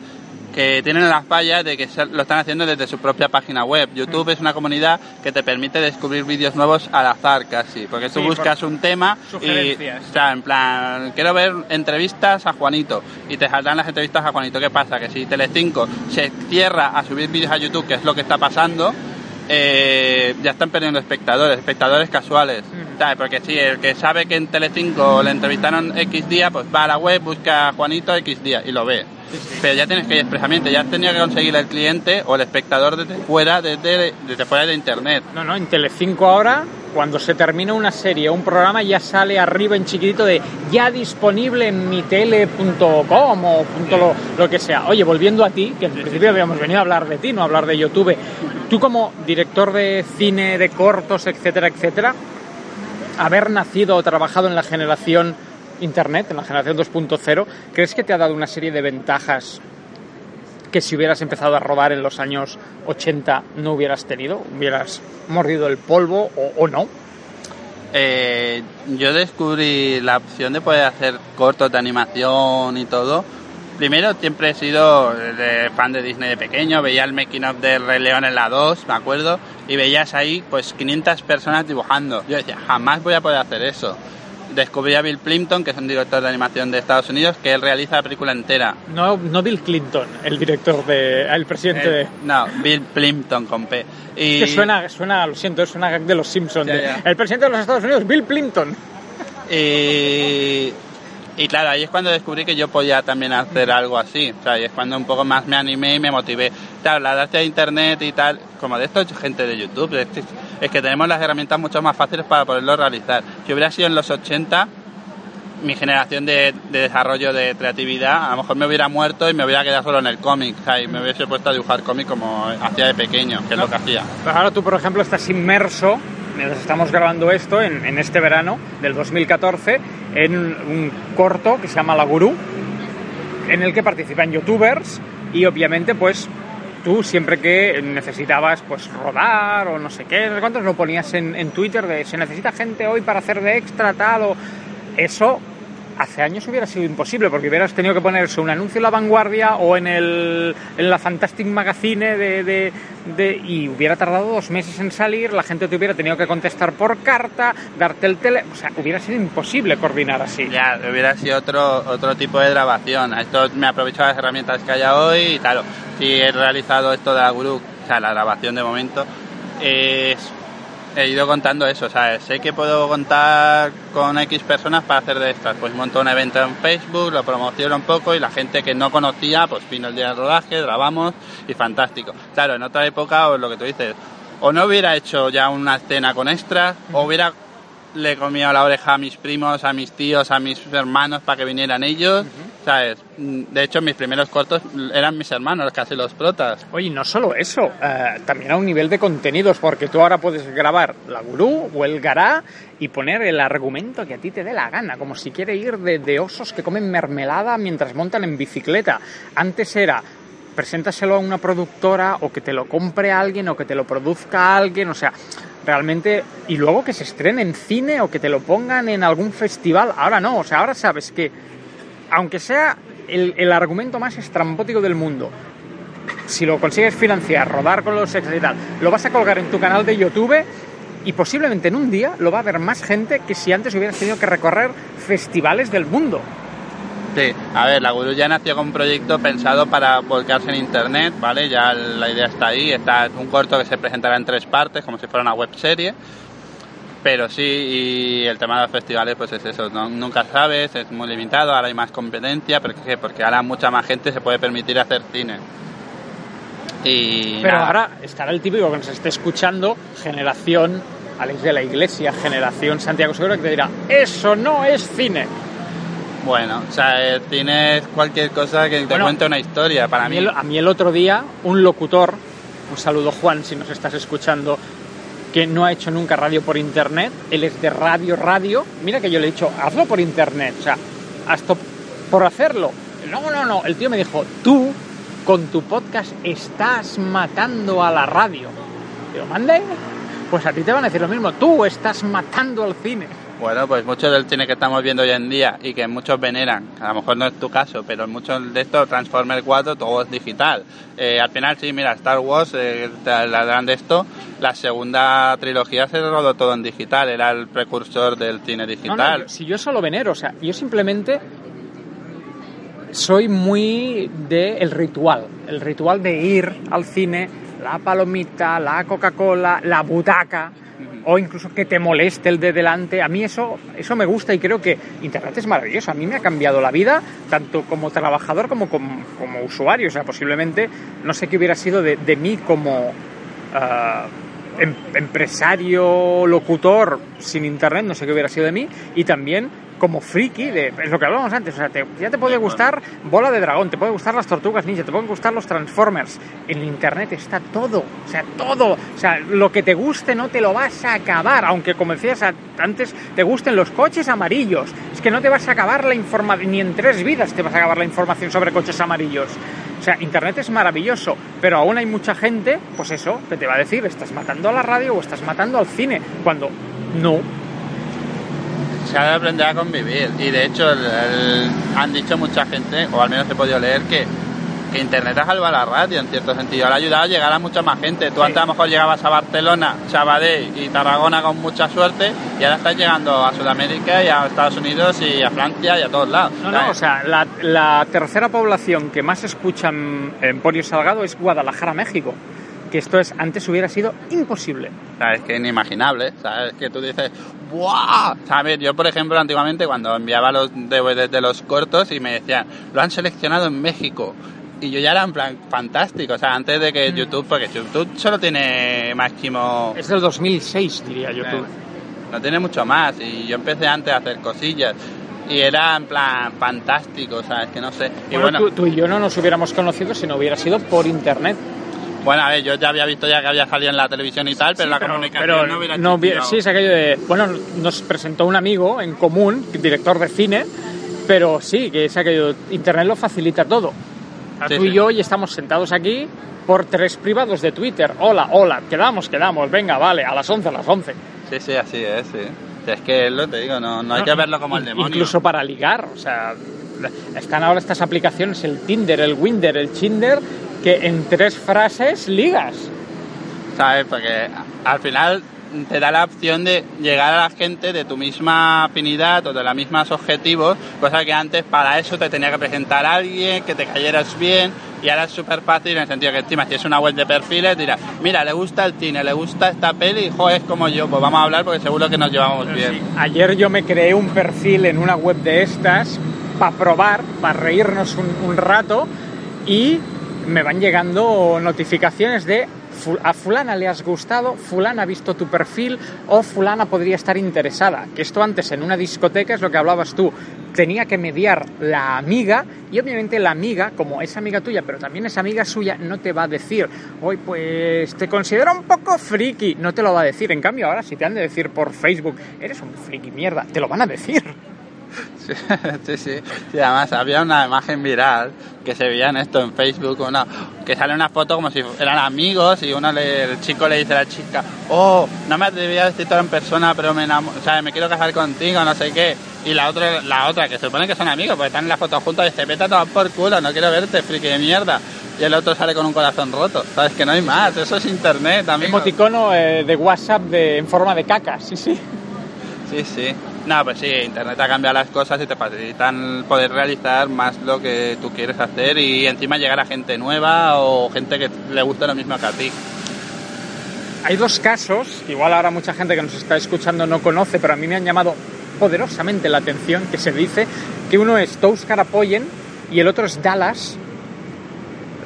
[SPEAKER 11] que tienen la falla de que lo están haciendo desde su propia página web. YouTube es una comunidad que te permite descubrir vídeos nuevos al azar casi, porque tú
[SPEAKER 4] Sí,
[SPEAKER 11] buscas un tema y, o sea, en plan, quiero ver entrevistas a Juanito y te saldrán las entrevistas a Juanito. ¿Qué pasa? Que si Telecinco se cierra a subir vídeos a YouTube, que es lo que está pasando, eh, ya están perdiendo espectadores, espectadores casuales. ¿sabes? Porque si el que sabe que en Telecinco le entrevistaron X día, pues va a la web, busca a Juanito X día y lo ve. Pero ya tienes que ir expresamente, ya has tenido que conseguir el cliente o el espectador desde fuera, desde, desde fuera de internet.
[SPEAKER 4] No, no, en Telecinco ahora, cuando se termina una serie o un programa, ya sale arriba en chiquitito de ya disponible en mitele.com o punto lo, lo que sea. Oye, volviendo a ti, que en principio habíamos venido a hablar de ti, no a hablar de YouTube. Tú como director de cine, de cortos, etcétera, etcétera, haber nacido o trabajado en la generación Internet, en la generación 2.0, ¿crees que te ha dado una serie de ventajas que si hubieras empezado a rodar en los años 80 no hubieras tenido? ¿Hubieras mordido el polvo o, o no?
[SPEAKER 11] Eh, yo descubrí la opción de poder hacer cortos de animación y todo. Primero siempre he sido de- fan de Disney de pequeño, veía el making of de Rey León en la 2, me acuerdo, y veías ahí pues 500 personas dibujando. Yo decía, jamás voy a poder hacer eso. Descubrí a Bill Plimpton, que es un director de animación de Estados Unidos, que él realiza la película entera.
[SPEAKER 4] No, no Bill Clinton, el director de... el presidente
[SPEAKER 11] Eh,
[SPEAKER 4] de...
[SPEAKER 11] no, Bill Plimpton con P. Y
[SPEAKER 4] Que suena, suena, lo siento, suena gag de los Simpsons.
[SPEAKER 11] Ya,
[SPEAKER 4] de,
[SPEAKER 11] ya.
[SPEAKER 4] El presidente de los Estados Unidos, Bill Clinton.
[SPEAKER 11] Y, y claro, ahí es cuando descubrí que yo podía también hacer algo así. O sea, ahí es cuando un poco más me animé y me motivé. Claro, la gracia de internet y tal, como de esto es gente de YouTube, es que, es que tenemos las herramientas mucho más fáciles para poderlo realizar. Si hubiera sido en los 80, mi generación de, de desarrollo de creatividad, a lo mejor me hubiera muerto y me hubiera quedado solo en el cómic. O sea, y me hubiese puesto a dibujar cómic como hacía de pequeño, que es lo que hacía.
[SPEAKER 4] Pero ahora tú, por ejemplo, estás inmerso, mientras estamos grabando esto, en, en este verano del 2014, en un corto que se llama La Gurú, en el que participan youtubers y obviamente pues tú siempre que necesitabas pues rodar o no sé qué, no sé cuántos, lo ponías en, en Twitter de se necesita gente hoy para hacer de extra tal o eso hace años hubiera sido imposible porque hubieras tenido que ponerse un anuncio en la vanguardia o en el en la Fantastic Magazine de, de- de- y hubiera tardado dos meses en salir, la gente te hubiera tenido que contestar por carta, darte el tele, o sea, hubiera sido imposible coordinar así.
[SPEAKER 11] Ya, hubiera sido otro, otro tipo de grabación. Esto me aprovecho de las herramientas que hay hoy y claro, si he realizado esto de la guru, o sea, la grabación de momento, es- he ido contando eso, o sea, sé que puedo contar con X personas para hacer de estas. Pues monto un evento en Facebook, lo promociono un poco y la gente que no conocía, pues vino el día del rodaje, grabamos y fantástico. Claro, en otra época, o lo que tú dices, o no hubiera hecho ya una escena con extras, o hubiera le he comido la oreja a mis primos, a mis tíos, a mis hermanos para que vinieran ellos, ¿sabes? De hecho, mis primeros cortos eran mis hermanos, casi los protas.
[SPEAKER 4] Oye, no solo eso, eh, también a un nivel de contenidos, porque tú ahora puedes grabar la gurú o el gará y poner el argumento que a ti te dé la gana, como si quiere ir de, de osos que comen mermelada mientras montan en bicicleta. Antes era preséntaselo a una productora o que te lo compre alguien o que te lo produzca alguien, o sea, realmente y luego que se estrene en cine o que te lo pongan en algún festival. Ahora no, o sea, ahora sabes que aunque sea el, el argumento más estrambótico del mundo. Si lo consigues financiar, rodar con los extras y tal, lo vas a colgar en tu canal de YouTube y posiblemente en un día lo va a ver más gente que si antes hubieras tenido que recorrer festivales del mundo.
[SPEAKER 11] Sí, a ver, la Guru ya nació con un proyecto pensado para volcarse en internet, ¿vale? Ya la idea está ahí, está un corto que se presentará en tres partes, como si fuera una web serie. Pero sí, y el tema de los festivales, pues es eso, ¿no? nunca sabes, es muy limitado, ahora hay más competencia, pero ¿qué? porque ahora mucha más gente se puede permitir hacer cine. Y
[SPEAKER 4] Pero
[SPEAKER 11] nada.
[SPEAKER 4] ahora estará el típico que nos esté escuchando, generación Alex de la Iglesia, generación Santiago Seguro, que te dirá, eso no es cine.
[SPEAKER 11] Bueno, o sea, el cine es cualquier cosa que te
[SPEAKER 4] Bueno,
[SPEAKER 11] cuente una historia. Para
[SPEAKER 4] A mí, el, a mí el otro día, un locutor, un saludo Juan si nos estás escuchando, que no ha hecho nunca radio por internet, él es de radio, radio, mira que yo le he dicho, hazlo por internet, o sea, hazlo por hacerlo. No, no, no, el tío me dijo, tú con tu podcast estás matando a la radio. Digo, mande, pues a ti te van a decir lo mismo, tú estás matando al cine.
[SPEAKER 11] Bueno, pues mucho del cine que estamos viendo hoy en día y que muchos veneran, a lo mejor no es tu caso, pero muchos de estos, Transformers 4, todo es digital. Eh, al final, sí, mira, Star Wars, eh, la de esto, la segunda trilogía se rodó todo en digital, era el precursor del cine
[SPEAKER 4] No, no,
[SPEAKER 11] digital.
[SPEAKER 4] si yo solo venero, o sea, yo simplemente soy muy de el ritual, el ritual de ir al cine, la palomita, la Coca-Cola, la butaca o incluso que te moleste el de delante. A mí eso, eso me gusta y creo que Internet es maravilloso. A mí me ha cambiado la vida, tanto como trabajador como como, usuario. O sea, posiblemente no sé qué hubiera sido de, de mí como ah, em- empresario, locutor sin Internet, no sé qué hubiera sido de mí. Y también como friki, de, es lo que hablábamos antes, o sea, te- ya te puede gustar Bola de Dragón, te puede gustar las Tortugas Ninja, te pueden gustar los Transformers. En Internet está todo, o sea, todo. O sea, lo que te guste no te lo vas a acabar, aunque como decías antes, te gusten los coches amarillos. Es que no te vas a acabar la información, ni en tres vidas te vas a acabar la información sobre coches amarillos. O sea, Internet es maravilloso, pero aún hay mucha gente, pues eso, que te va a decir, estás matando a la radio o estás matando al cine, cuando no,
[SPEAKER 11] Se ha de aprender a convivir y de hecho el- el- han dicho mucha gente, o al menos he podido leer, que, que Internet ha salvado la radio en cierto sentido, le ha ayudado a llegar a mucha más gente. Tú antes a lo mejor llegabas a Barcelona, Sabadell y Tarragona con mucha suerte y ahora estás llegando a Sudamérica y a Estados Unidos y a Francia y a todos lados.
[SPEAKER 4] No, no, o sea, la, la tercera población que más escucha en Emporio Salgado es Guadalajara, México. Que esto es, antes hubiera sido imposible.
[SPEAKER 11] O sea, es que es inimaginable, ¿sabes? Que tú dices, ¡buah! ¿Sabes? Yo, por ejemplo, antiguamente cuando enviaba los DVDs de los cortos y me decían, lo han seleccionado en México. Y yo ya era en plan fantástico, o sea, antes de que YouTube, porque YouTube solo tiene máximo...
[SPEAKER 4] Es del 2006, diría YouTube.
[SPEAKER 11] No tiene mucho más, y yo empecé antes a hacer cosillas. Y era en plan fantástico, ¿sabes? Que no sé. Y
[SPEAKER 4] Bueno,
[SPEAKER 11] bueno,
[SPEAKER 4] tú, tú y yo no nos hubiéramos conocido si no hubiera sido por internet.
[SPEAKER 11] Bueno, a ver, yo ya había visto ya que había salido en la televisión y tal, pero la comunicación
[SPEAKER 4] Pero
[SPEAKER 11] no hubiera
[SPEAKER 4] no
[SPEAKER 11] existido.
[SPEAKER 4] sí, es aquello de. Bueno, nos presentó un amigo en común, director de cine, pero sí, que es aquello. Internet lo facilita todo.
[SPEAKER 11] Sí,
[SPEAKER 4] tú y
[SPEAKER 11] sí.
[SPEAKER 4] yo hoy estamos sentados aquí por tres privados de Twitter. Hola, hola, quedamos, quedamos, venga, vale, a las 11, a las 11.
[SPEAKER 11] Sí, sí, así es, sí. Es que es lo que te digo, no, no hay que verlo como el demonio.
[SPEAKER 4] Incluso para ligar, o sea, están ahora estas aplicaciones, el Tinder, el Winder, el Chinder, que en tres frases ligas.
[SPEAKER 11] ¿Sabes? Porque al final te da la opción de llegar a la gente de tu misma afinidad o de los mismos objetivos, cosa que antes para eso te tenía que presentar a alguien, que te cayeras bien, y ahora es súper fácil en el sentido que encima si es una web de perfiles dirás, mira, le gusta el cine, le gusta esta peli, jo, es como yo, pues vamos a hablar porque seguro que nos llevamos bien.
[SPEAKER 4] Ayer yo me creé un perfil en una web de estas para probar, para reírnos un, rato y me van llegando notificaciones de "Fu- a fulana le has gustado, fulana ha visto tu perfil o fulana podría estar interesada. Que esto antes en una discoteca es lo que hablabas tú. Tenía que mediar la amiga y obviamente la amiga, como es amiga tuya, pero también es amiga suya, no te va a decir, hoy pues te considero un poco friki, no te lo va a decir. En cambio ahora si te han de decir por Facebook, eres un friki mierda, te lo van a decir.
[SPEAKER 11] Sí, sí, sí. Sí, además había una imagen viral que se veía en esto en Facebook, una, que sale una foto como si eran amigos y uno le- el chico le dice a la chica, oh, no me atreví a decir todo en persona, pero me, o sea, me quiero casar contigo, no sé qué. Y la otra, la otra, que se supone que son amigos, porque están en la foto juntos y dice, vete a por culo, no quiero verte, friki de mierda. Y el otro sale con un corazón roto. Sabes que no hay más, eso es internet también.
[SPEAKER 4] Emoticono eh, de WhatsApp de, en forma de caca, sí, sí.
[SPEAKER 11] Sí, sí. No, pues sí, internet ha cambiado las cosas y te facilitan poder realizar más lo que tú quieres hacer y encima llegar a gente nueva o gente que le gusta lo mismo que a ti.
[SPEAKER 4] Hay dos casos, igual ahora mucha gente que nos está escuchando no conoce, pero a mí me han llamado poderosamente la atención, que se dice que uno es Tous Karapoyen y el otro es Dallas.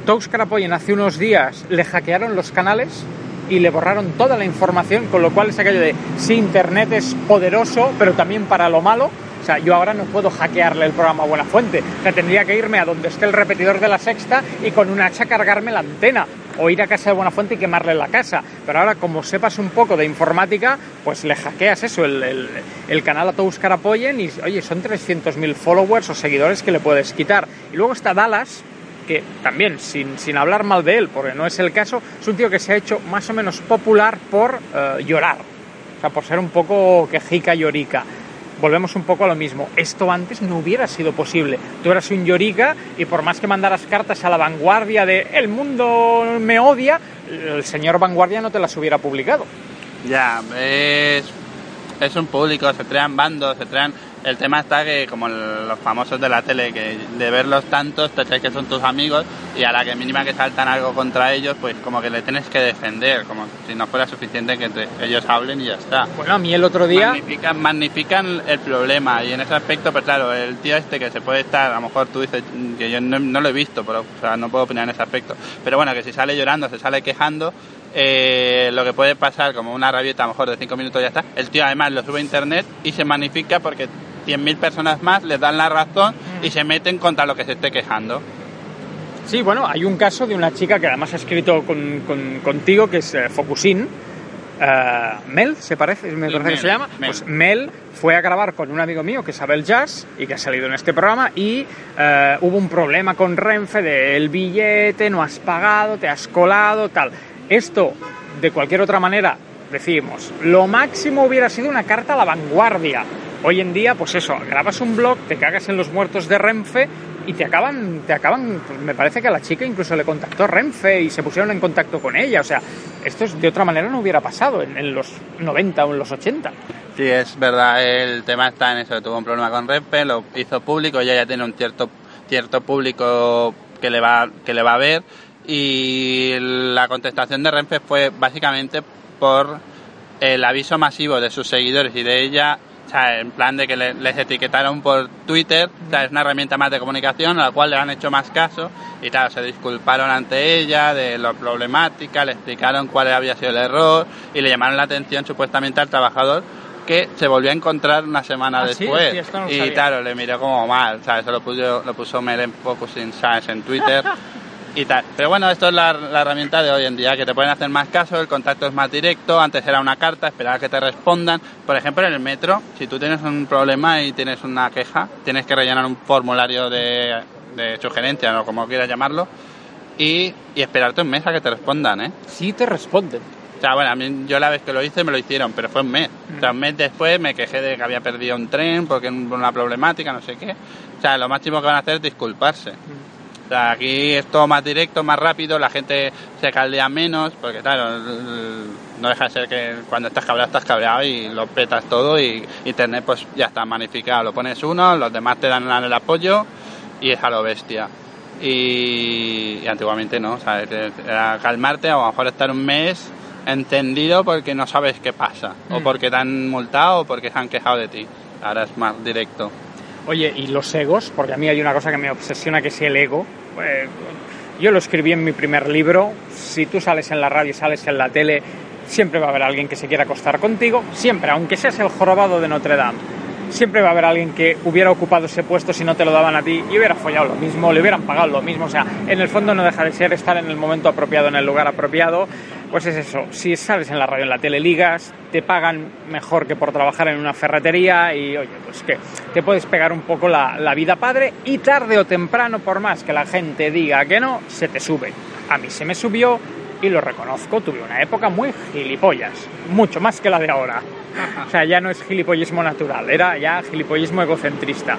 [SPEAKER 4] Tous Karapoyen hace unos días le hackearon los canales y le borraron toda la información, con lo cual es aquello de si Internet es poderoso, pero también para lo malo. O sea, yo ahora no puedo hackearle el programa a Buena Fuente. O sea, tendría que irme a donde esté el repetidor de la sexta y con un hacha cargarme la antena. O ir a casa de Buena Fuente y quemarle la casa. Pero ahora, como sepas un poco de informática, pues le hackeas eso, el, el, canal a todos apoyen y, oye, son 300.000 followers o seguidores que le puedes quitar. Y luego está Dallas, que también, sin, sin, hablar mal de él, porque no es el caso, es un tío que se ha hecho más o menos popular por uh, llorar, o sea, por ser un poco quejica llorica. Volvemos un poco a lo mismo. Esto antes no hubiera sido posible. Tú eras un llorica y por más que mandaras cartas a la vanguardia de el mundo me odia, el señor vanguardia no te las hubiera publicado.
[SPEAKER 11] Ya, es, es un público, se crean bandos, se crean el tema está que, como los famosos de la tele, que de verlos tantos te crees que son tus amigos y a la que mínima que saltan algo contra ellos, pues como que le tienes que defender, como si no fuera suficiente que ellos hablen y ya está.
[SPEAKER 4] Bueno, a mí el otro día...
[SPEAKER 11] Magnifican, magnifican el problema y en ese aspecto, pues claro, el tío este que se puede estar, a lo mejor tú dices que yo no, no lo he visto, pero o sea, no puedo opinar en ese aspecto, pero bueno, que si sale llorando, se sale quejando, eh, lo que puede pasar como una rabieta a lo mejor de 5 minutos ya está, el tío además lo sube a internet y se magnifica porque 100.000 personas más les dan la razón y se meten contra lo que se esté quejando.
[SPEAKER 4] Sí, bueno, hay un caso de una chica que además ha escrito con, con, contigo, que es eh, Focusin. Uh, Mel, se parece, me parece
[SPEAKER 11] Mel,
[SPEAKER 4] que se llama.
[SPEAKER 11] Mel.
[SPEAKER 4] Pues Mel fue a grabar con un amigo mío que sabe el jazz y que ha salido en este programa y uh, hubo un problema con Renfe de el billete, no has pagado, te has colado, tal. Esto, de cualquier otra manera, decimos, lo máximo hubiera sido una carta a la vanguardia. Hoy en día, pues eso, grabas un blog, te cagas en los muertos de Renfe y te acaban, te acaban, me parece que a la chica incluso le contactó Renfe y se pusieron en contacto con ella. O sea, esto es, de otra manera no hubiera pasado en, en, los 90 o en los 80.
[SPEAKER 11] Sí, es verdad, el tema está en eso, tuvo un problema con Renfe, lo hizo público, ella ya tiene un cierto, cierto público que le, va, que le va a ver y la contestación de Renfe fue básicamente por el aviso masivo de sus seguidores y de ella sea, en plan de que le, les etiquetaron por Twitter, o sea, es una herramienta más de comunicación a la cual le han hecho más caso y claro, se disculparon ante ella de lo problemática, le explicaron cuál había sido el error y le llamaron la atención supuestamente al trabajador que se volvió a encontrar una semana
[SPEAKER 4] ¿Ah,
[SPEAKER 11] después
[SPEAKER 4] sí? Sí, no
[SPEAKER 11] y
[SPEAKER 4] sabía.
[SPEAKER 11] claro, le miró como mal, ¿sabes? Eso lo puso, lo puso Mel en Focusing Science en Twitter y tal. Pero bueno, esto es la, la, herramienta de hoy en día, que te pueden hacer más caso, el contacto es más directo, antes era una carta, esperar a que te respondan. Por ejemplo, en el metro, si tú tienes un problema y tienes una queja, tienes que rellenar un formulario de, de sugerencia, o como quieras llamarlo, y, y esperarte un mes a que te respondan, ¿eh?
[SPEAKER 4] Sí te responden.
[SPEAKER 11] O sea, bueno, a mí, yo la vez que lo hice me lo hicieron, pero fue un mes. O sea, un mes después me quejé de que había perdido un tren porque una problemática, no sé qué. O sea, lo máximo que van a hacer es disculparse. O sea, aquí es todo más directo, más rápido, la gente se caldea menos, porque claro, no deja de ser que cuando estás cabreado, estás cabreado y lo petas todo y internet pues ya está magnificado. Lo pones uno, los demás te dan el apoyo y es a lo bestia. Y, y antiguamente no, o sea, era calmarte o a lo mejor estar un mes entendido porque no sabes qué pasa, mm. o porque te han multado o porque se han quejado de ti. Ahora es más directo.
[SPEAKER 4] Oye, ¿y los egos? Porque a mí hay una cosa que me obsesiona que es el ego. Eh, yo lo escribí en mi primer libro. Si tú sales en la radio, sales en la tele, siempre va a haber alguien que se quiera acostar contigo. Siempre, aunque seas el jorobado de Notre Dame. Siempre va a haber alguien que hubiera ocupado ese puesto si no te lo daban a ti y hubiera follado lo mismo, le hubieran pagado lo mismo. O sea, en el fondo no deja de ser estar en el momento apropiado, en el lugar apropiado. Pues es eso, si sales en la radio, en la tele, ligas, te pagan mejor que por trabajar en una ferretería y, oye, pues que te puedes pegar un poco la, la, vida padre y tarde o temprano, por más que la gente diga que no, se te sube. A mí se me subió y lo reconozco, tuve una época muy gilipollas, mucho más que la de ahora. O sea, ya no es gilipollismo natural, era ya gilipollismo egocentrista.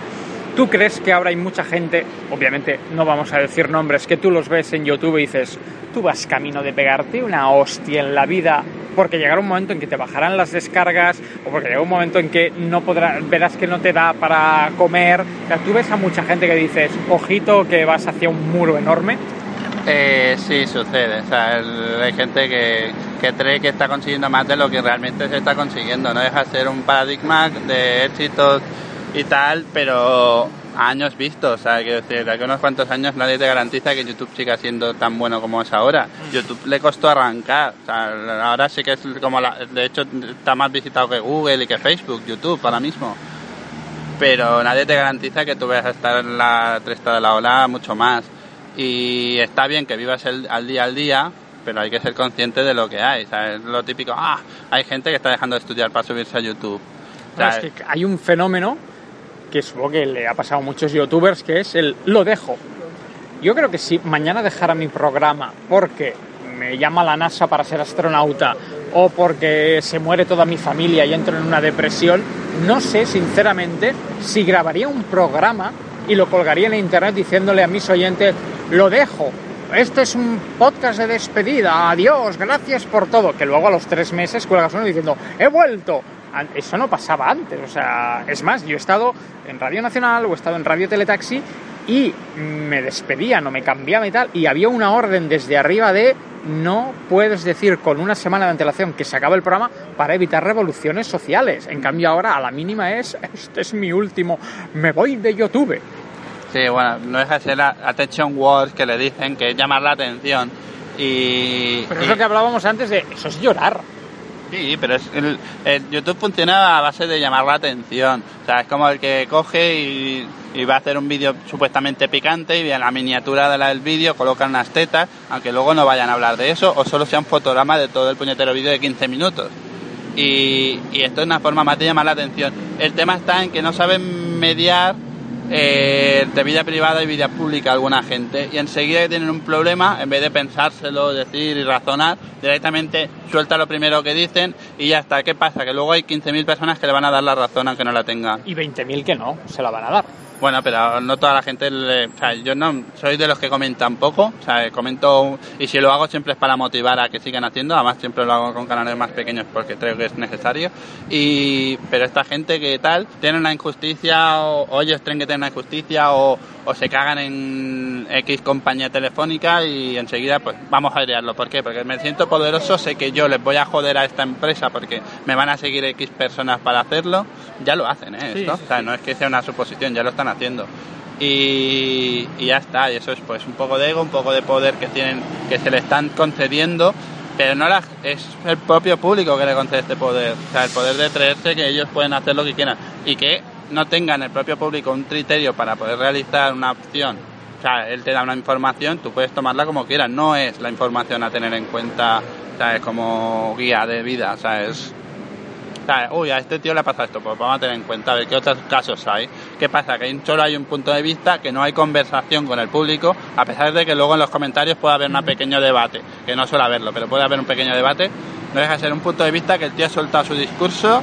[SPEAKER 4] ¿Tú crees que ahora hay mucha gente, obviamente no vamos a decir nombres, que tú los ves en YouTube y dices, tú vas camino de pegarte una hostia en la vida porque llegará un momento en que te bajarán las descargas o porque llegará un momento en que no podrás, verás que no te da para comer. O sea, tú ves a mucha gente que dices, ojito que vas hacia un muro enorme.
[SPEAKER 11] Eh, sí, sucede. O sea, hay gente que, que cree que está consiguiendo más de lo que realmente se está consiguiendo. No deja de ser un paradigma de éxitos y tal, pero a años vistos. O sea, quiero decir, de aquí a unos cuantos años nadie te garantiza que YouTube siga siendo tan bueno como es ahora. YouTube le costó arrancar. O sea, ahora sí que es como la, de hecho está más visitado que Google y que Facebook, YouTube ahora mismo pero nadie te garantiza que tú vayas a estar en la cresta de la ola mucho más. Y está bien que vivas el, al día al día, pero hay que ser consciente de lo que hay. ¿sabes? Lo típico, ah, hay gente que está dejando de estudiar para subirse a YouTube.
[SPEAKER 4] Bueno, es que hay un fenómeno que supongo que le ha pasado a muchos youtubers, que es el lo dejo. Yo creo que si mañana dejara mi programa porque me llama la NASA para ser astronauta o porque se muere toda mi familia y entro en una depresión, no sé sinceramente si grabaría un programa y lo colgaría en internet diciéndole a mis oyentes, lo dejo. Este es un podcast de despedida, adiós, gracias por todo. Que luego a los tres meses cuelgas uno diciendo, he vuelto. Eso no pasaba antes, o sea, es más, yo he estado en Radio Nacional o he estado en Radio Teletaxi y me despedían o me cambiaban y tal, y había una orden desde arriba de no puedes decir con una semana de antelación que se acaba el programa para evitar revoluciones sociales. En cambio ahora a la mínima es, este es mi último, me voy de YouTube.
[SPEAKER 11] Sí, bueno, no deja de ser la attention words que le dicen, que es llamar la atención. Y,
[SPEAKER 4] Pero
[SPEAKER 11] y-
[SPEAKER 4] es lo que hablábamos antes de, eso es llorar.
[SPEAKER 11] Sí, pero es el, el YouTube funciona a base de llamar la atención. O sea, es como el que coge y, va a hacer un vídeo supuestamente picante y en la miniatura de la- del vídeo colocan unas tetas, aunque luego no vayan a hablar de eso, o solo sea un fotograma de todo el puñetero vídeo de 15 minutos. Y, y esto es una forma más de llamar la atención. El tema está en que no saben mediar eh, de vida privada y vida pública alguna gente y enseguida que tienen un problema, en vez de pensárselo, decir y razonar, directamente suelta lo primero que dicen y ya está. ¿Qué pasa? Que luego hay 15.000 personas que le van a dar la razón aunque no la tengan.
[SPEAKER 4] Y 20.000 que no, se la van a dar.
[SPEAKER 11] Bueno, pero no toda la gente, le- o sea, yo no soy de los que comentan poco, o sea, comento y si lo hago siempre es para motivar a que sigan haciendo, además siempre lo hago con canales más pequeños porque creo que es necesario. Y pero esta gente que tal tiene una injusticia o, o ellos creen que tienen una injusticia o, o se cagan en X compañía telefónica y enseguida pues vamos a airearlo. ¿Por qué? Porque me siento poderoso, sé que yo les voy a joder a esta empresa porque me van a seguir X personas para hacerlo. Ya lo hacen, ¿eh?
[SPEAKER 4] Sí,
[SPEAKER 11] Esto.
[SPEAKER 4] sí,
[SPEAKER 11] O sea, no es que sea una suposición, ya lo están haciendo. Y, y ya está, y eso es pues un poco de ego, un poco de poder que tienen, que se le están concediendo, pero no la, es el propio público que le concede este poder, o sea, el poder de creerse que ellos pueden hacer lo que quieran y que no tengan el propio público un criterio para poder realizar una opción. O sea, él te da una información, tú puedes tomarla como quieras, no es la información a tener en cuenta, ¿sabes? Como guía de vida, o sea, es, o sea, uy, a este tío le pasa esto, pues vamos a tener en cuenta a ver qué otros casos hay. ¿Qué pasa? Que solo hay un punto de vista, que no hay conversación con el público, a pesar de que luego en los comentarios puede haber un pequeño debate, que no suele haberlo, pero puede haber un pequeño debate. No deja de ser un punto de vista que el tío ha soltado su discurso.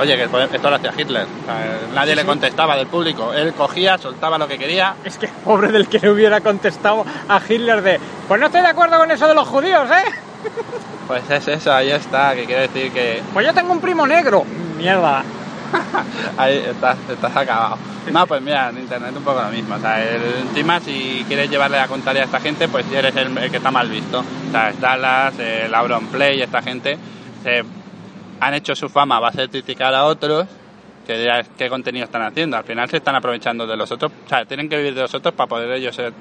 [SPEAKER 11] Oye, que esto lo hacía Hitler. O sea, nadie le contestaba del público. Él cogía, soltaba lo que quería.
[SPEAKER 4] Es que pobre del que le hubiera contestado a Hitler de, pues no estoy de acuerdo con eso de los judíos, ¿eh?
[SPEAKER 11] Pues es eso, ahí está, que quiere decir que
[SPEAKER 4] Pues yo tengo un primo negro. Mierda.
[SPEAKER 11] Ahí estás, estás acabado. No, pues mira, en internet un poco lo mismo. O sea, el, encima si quieres llevarle la contraria a esta gente, pues eres el, el que está mal visto. O sea, es Dallas, el Auron Play, esta gente se han hecho su fama a base de criticar a otros que dirás qué contenido están haciendo. Al final se están aprovechando de los otros. O sea, tienen que vivir de los otros para poder ellos ser...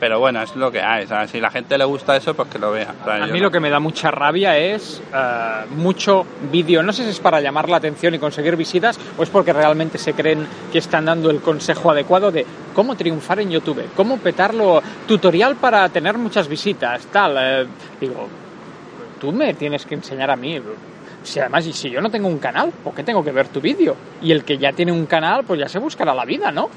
[SPEAKER 11] Pero bueno, es lo que hay. O sea, si la gente le gusta eso, pues que lo vea. O sea,
[SPEAKER 4] A mí
[SPEAKER 11] no.
[SPEAKER 4] lo que me da mucha rabia es eh, mucho vídeo. No sé si es para llamar la atención y conseguir visitas o es porque realmente se creen que están dando el consejo adecuado de cómo triunfar en YouTube, cómo petarlo, tutorial para tener muchas visitas, tal. eh, digo, tú me tienes que enseñar a mí. Si además, si yo no tengo un canal, ¿por qué tengo que ver tu vídeo? Y el que ya tiene un canal, pues ya se buscará la vida, ¿no?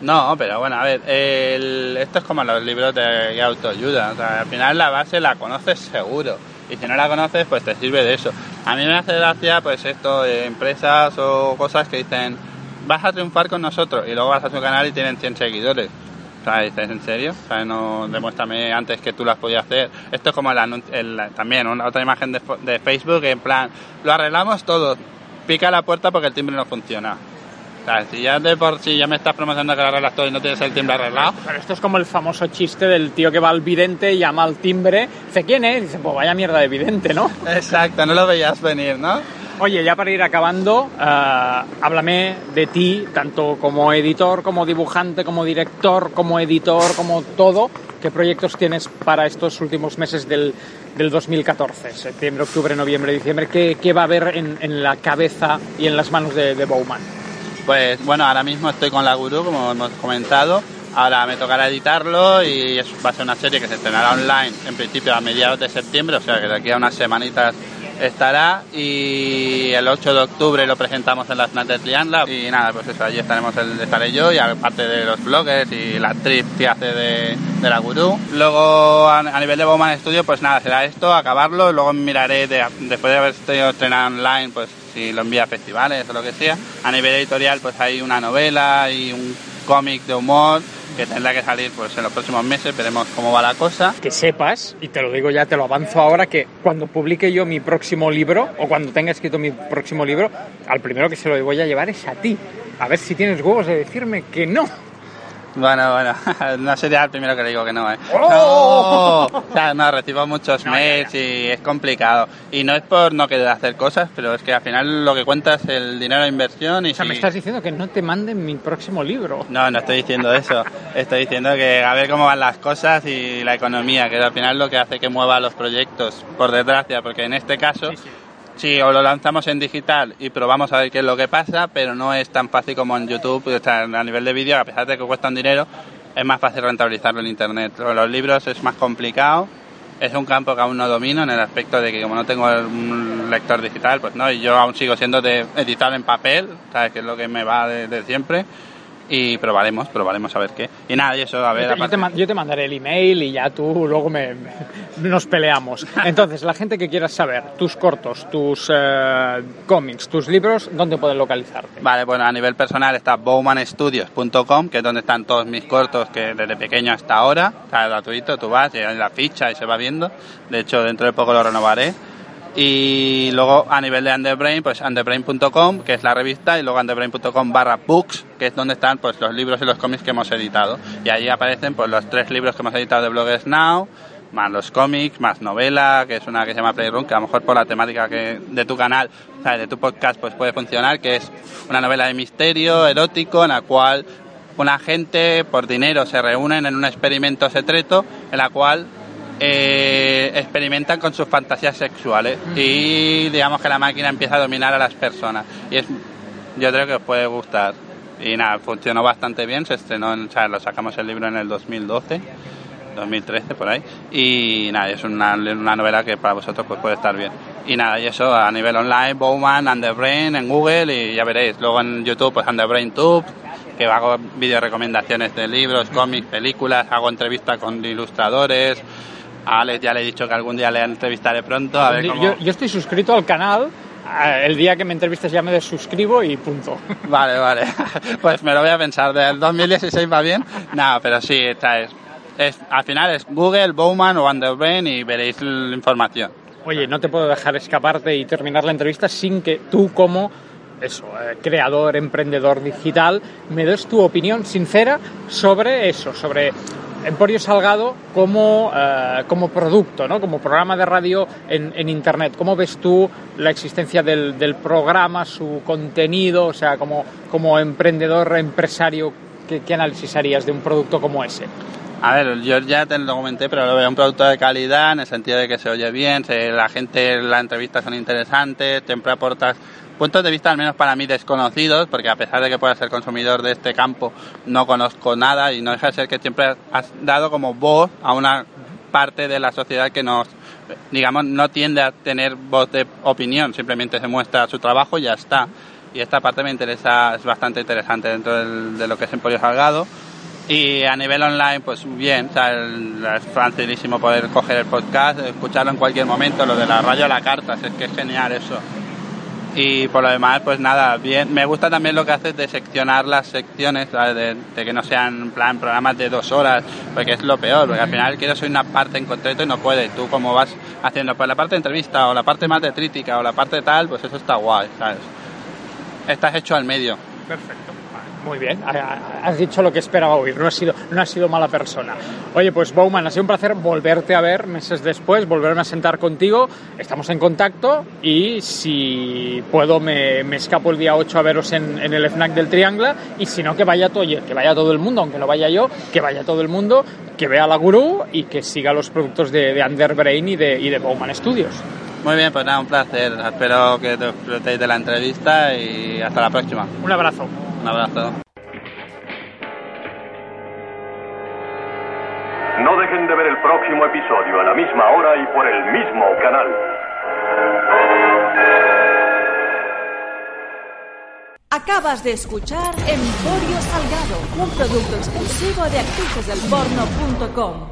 [SPEAKER 11] No, pero bueno, a ver, el- esto es como los libros de autoayuda. O sea, al final la base la conoces seguro. Y si no la conoces, pues te sirve de eso. A mí me hace gracia, pues esto, de empresas o cosas que dicen, vas a triunfar con nosotros. Y luego vas a su canal y tienen 100 seguidores. O sea, dices, ¿en serio? O sea, no, demuéstrame antes que tú las podías hacer. Esto es como el, el- también una otra imagen de, de Facebook, en plan, lo arreglamos todo. Pica la puerta porque el timbre no funciona. Si ya de por sí ya me estás promocionando que lo arreglas todo y no tienes el timbre arreglado,
[SPEAKER 4] Pero esto es como el famoso chiste del tío que va al vidente, llama al timbre, dice, ¿quién es? Dice, pues vaya mierda de vidente, ¿no?
[SPEAKER 11] Exacto, no lo veías venir, ¿no?
[SPEAKER 4] Oye, ya para ir acabando, eh, háblame de ti, tanto como editor, como dibujante, como director, como editor, como todo. ¿Qué proyectos tienes para estos últimos meses del, del 2014? Septiembre, octubre, noviembre, diciembre. ¿Qué, qué va a haber en, en la cabeza y en las manos de, de Bowman?
[SPEAKER 11] Pues bueno, ahora mismo estoy con la Guru, como hemos comentado. Ahora me tocará editarlo y va a ser una serie que se estrenará online en principio a mediados de septiembre, o sea que de aquí a unas semanitas estará. Y el 8 de octubre lo presentamos en la FNAC de Trianla. Y nada, pues eso, allí estaremos el, estaré yo y aparte de los bloggers y la actriz que hace de, de la Guru. Luego a, a nivel de Bowman Studio, pues nada, será esto, acabarlo. Luego miraré, de- después de haber tenido estrenado online, pues si lo envía a festivales o lo que sea. A nivel editorial, pues hay una novela y un cómic de humor que tendrá que salir pues en los próximos meses, veremos cómo va la cosa.
[SPEAKER 4] Que sepas, y te lo digo ya, te lo avanzo ahora, que cuando publique yo mi próximo libro, o cuando tenga escrito mi próximo libro, al primero que se lo voy a llevar es a ti. A ver si tienes huevos de decirme que no.
[SPEAKER 11] Bueno, bueno, no sería el primero que le digo que no, ¿eh?
[SPEAKER 4] ¡Oh!
[SPEAKER 11] No, o sea, no, recibo muchos mails y es complicado. Y no es por no querer hacer cosas, pero es que al final lo que cuenta es el dinero de inversión y
[SPEAKER 4] O sea,
[SPEAKER 11] si-
[SPEAKER 4] me estás diciendo que no te manden mi próximo libro.
[SPEAKER 11] No, no estoy diciendo eso. Estoy diciendo que a ver cómo van las cosas y la economía, que al final lo que hace que mueva los proyectos, por desgracia, porque en este caso, sí, o lo lanzamos en digital y probamos a ver qué es lo que pasa, pero no es tan fácil como en YouTube, o sea, a nivel de vídeo, a pesar de que cuestan dinero, es más fácil rentabilizarlo en Internet. Los libros es más complicado. Es un campo que aún no domino en el aspecto de que como no tengo un lector digital, pues no, y yo aún sigo siendo de editar en papel, ¿sabes? Que es lo que me va de, de siempre. Y probaremos, probaremos a ver qué. Y nada, y eso, a ver,
[SPEAKER 4] Yo te, yo te yo te mandaré el email y ya tú luego me, me- nos peleamos. Entonces, la gente que quiera saber tus cortos, tus eh, cómics, tus libros, ¿dónde pueden localizarte?
[SPEAKER 11] Vale, bueno, a nivel personal está bowmanstudios.com, que es donde están todos mis cortos que desde pequeño hasta ahora, está gratuito, tú vas hay la ficha y se va viendo. De hecho, dentro de poco lo renovaré. Y luego a nivel de Underbrain, pues underbrain.com, que es la revista, y luego underbrain.com barra books, que es donde están pues los libros y los cómics que hemos editado. Y ahí aparecen pues los tres libros que hemos editado de Bloggers Now, más los cómics, más novela, que es una que se llama Playroom, que a lo mejor por la temática que de tu canal, de tu podcast, pues puede funcionar, que es una novela de misterio, erótico, en la cual una gente por dinero se reúnen en un experimento secreto, en la cual eh, experimentan con sus fantasías sexuales y digamos que la máquina empieza a dominar a las personas. Y es, yo creo que os puede gustar. Y nada, funcionó bastante bien, se estrenó, en- o sea, lo sacamos el libro en el 2012. 2013 por ahí y nada es una, una novela que para vosotros pues puede estar bien y nada y eso a nivel online Bowman Underbrain en Google y ya veréis luego en YouTube pues Underbrain Tube que hago vídeo recomendaciones de libros cómics películas hago entrevistas con ilustradores a Alex ya le he dicho que algún día le entrevistaré pronto a ver cómo...
[SPEAKER 4] yo, yo estoy suscrito al canal. eh, El día que me entrevistes ya me desuscribo y punto.
[SPEAKER 11] Vale, vale. Pues me lo voy a pensar. ¿Del 2016 va bien? No, pero sí, esta es, es. Al final es Google, Bowman o Underbrain y veréis la información.
[SPEAKER 4] Oye, no te puedo dejar escaparte y terminar la entrevista sin que tú como eso, eh, creador, emprendedor digital, me des tu opinión sincera sobre eso, sobre Emporio Salgado como, eh, como producto, ¿no? como programa de radio en, en Internet. ¿Cómo ves tú la existencia del, del programa, su contenido, o sea, como, como emprendedor, empresario, ¿qué, qué análisis harías de un producto como ese?
[SPEAKER 11] A ver, yo ya te lo comenté, pero lo veo un producto de calidad en el sentido de que se oye bien, la gente, las entrevistas son interesantes, siempre aportas puntos de vista al menos para mí desconocidos, porque a pesar de que pueda ser consumidor de este campo, no conozco nada y no deja de ser que siempre has dado como voz a una parte de la sociedad que nos, digamos, no tiende a tener voz de opinión, simplemente se muestra su trabajo y ya está. y esta parte me interesa, es bastante interesante dentro del- de lo que es Emporio Salgado. Y a nivel online, pues bien, o sea, el- es facilísimo poder coger el podcast, escucharlo en cualquier momento, lo de la radio a la carta, es que es genial eso. Y por lo demás, pues nada, bien. Me gusta también lo que haces de seccionar las secciones. De, de que no sean plan programas de dos horas, porque es lo peor, porque al final quieres oír una parte en concreto y no puedes. Tú como vas haciendo pues la parte de entrevista o la parte más de crítica o la parte tal, pues eso está guay, ¿sabes? Estás hecho al medio.
[SPEAKER 4] Perfecto. Muy bien, ha- ha- has dicho lo que esperaba oír, no has sido, no has sido mala persona. Oye, pues Bowman, ha sido un placer volverte a ver meses después, volverme a sentar contigo, estamos en contacto y si puedo me, me escapo el día 8 a veros en, en el FNAC del Triangle y si no que vaya, todo, que vaya todo el mundo, aunque no vaya yo, que vaya todo el mundo, que vea la Gurú y que siga los productos de, de Underbrain y de, y de Bowman Studios.
[SPEAKER 11] Muy bien, pues nada, un placer. Espero que disfrutéis de la entrevista y hasta la próxima.
[SPEAKER 4] Un abrazo.
[SPEAKER 11] Un abrazo.
[SPEAKER 12] No dejen de ver el próximo episodio a la misma hora y por el mismo canal.
[SPEAKER 1] Acabas de escuchar Emporio Salgado, un producto exclusivo de actricesdelporno.com.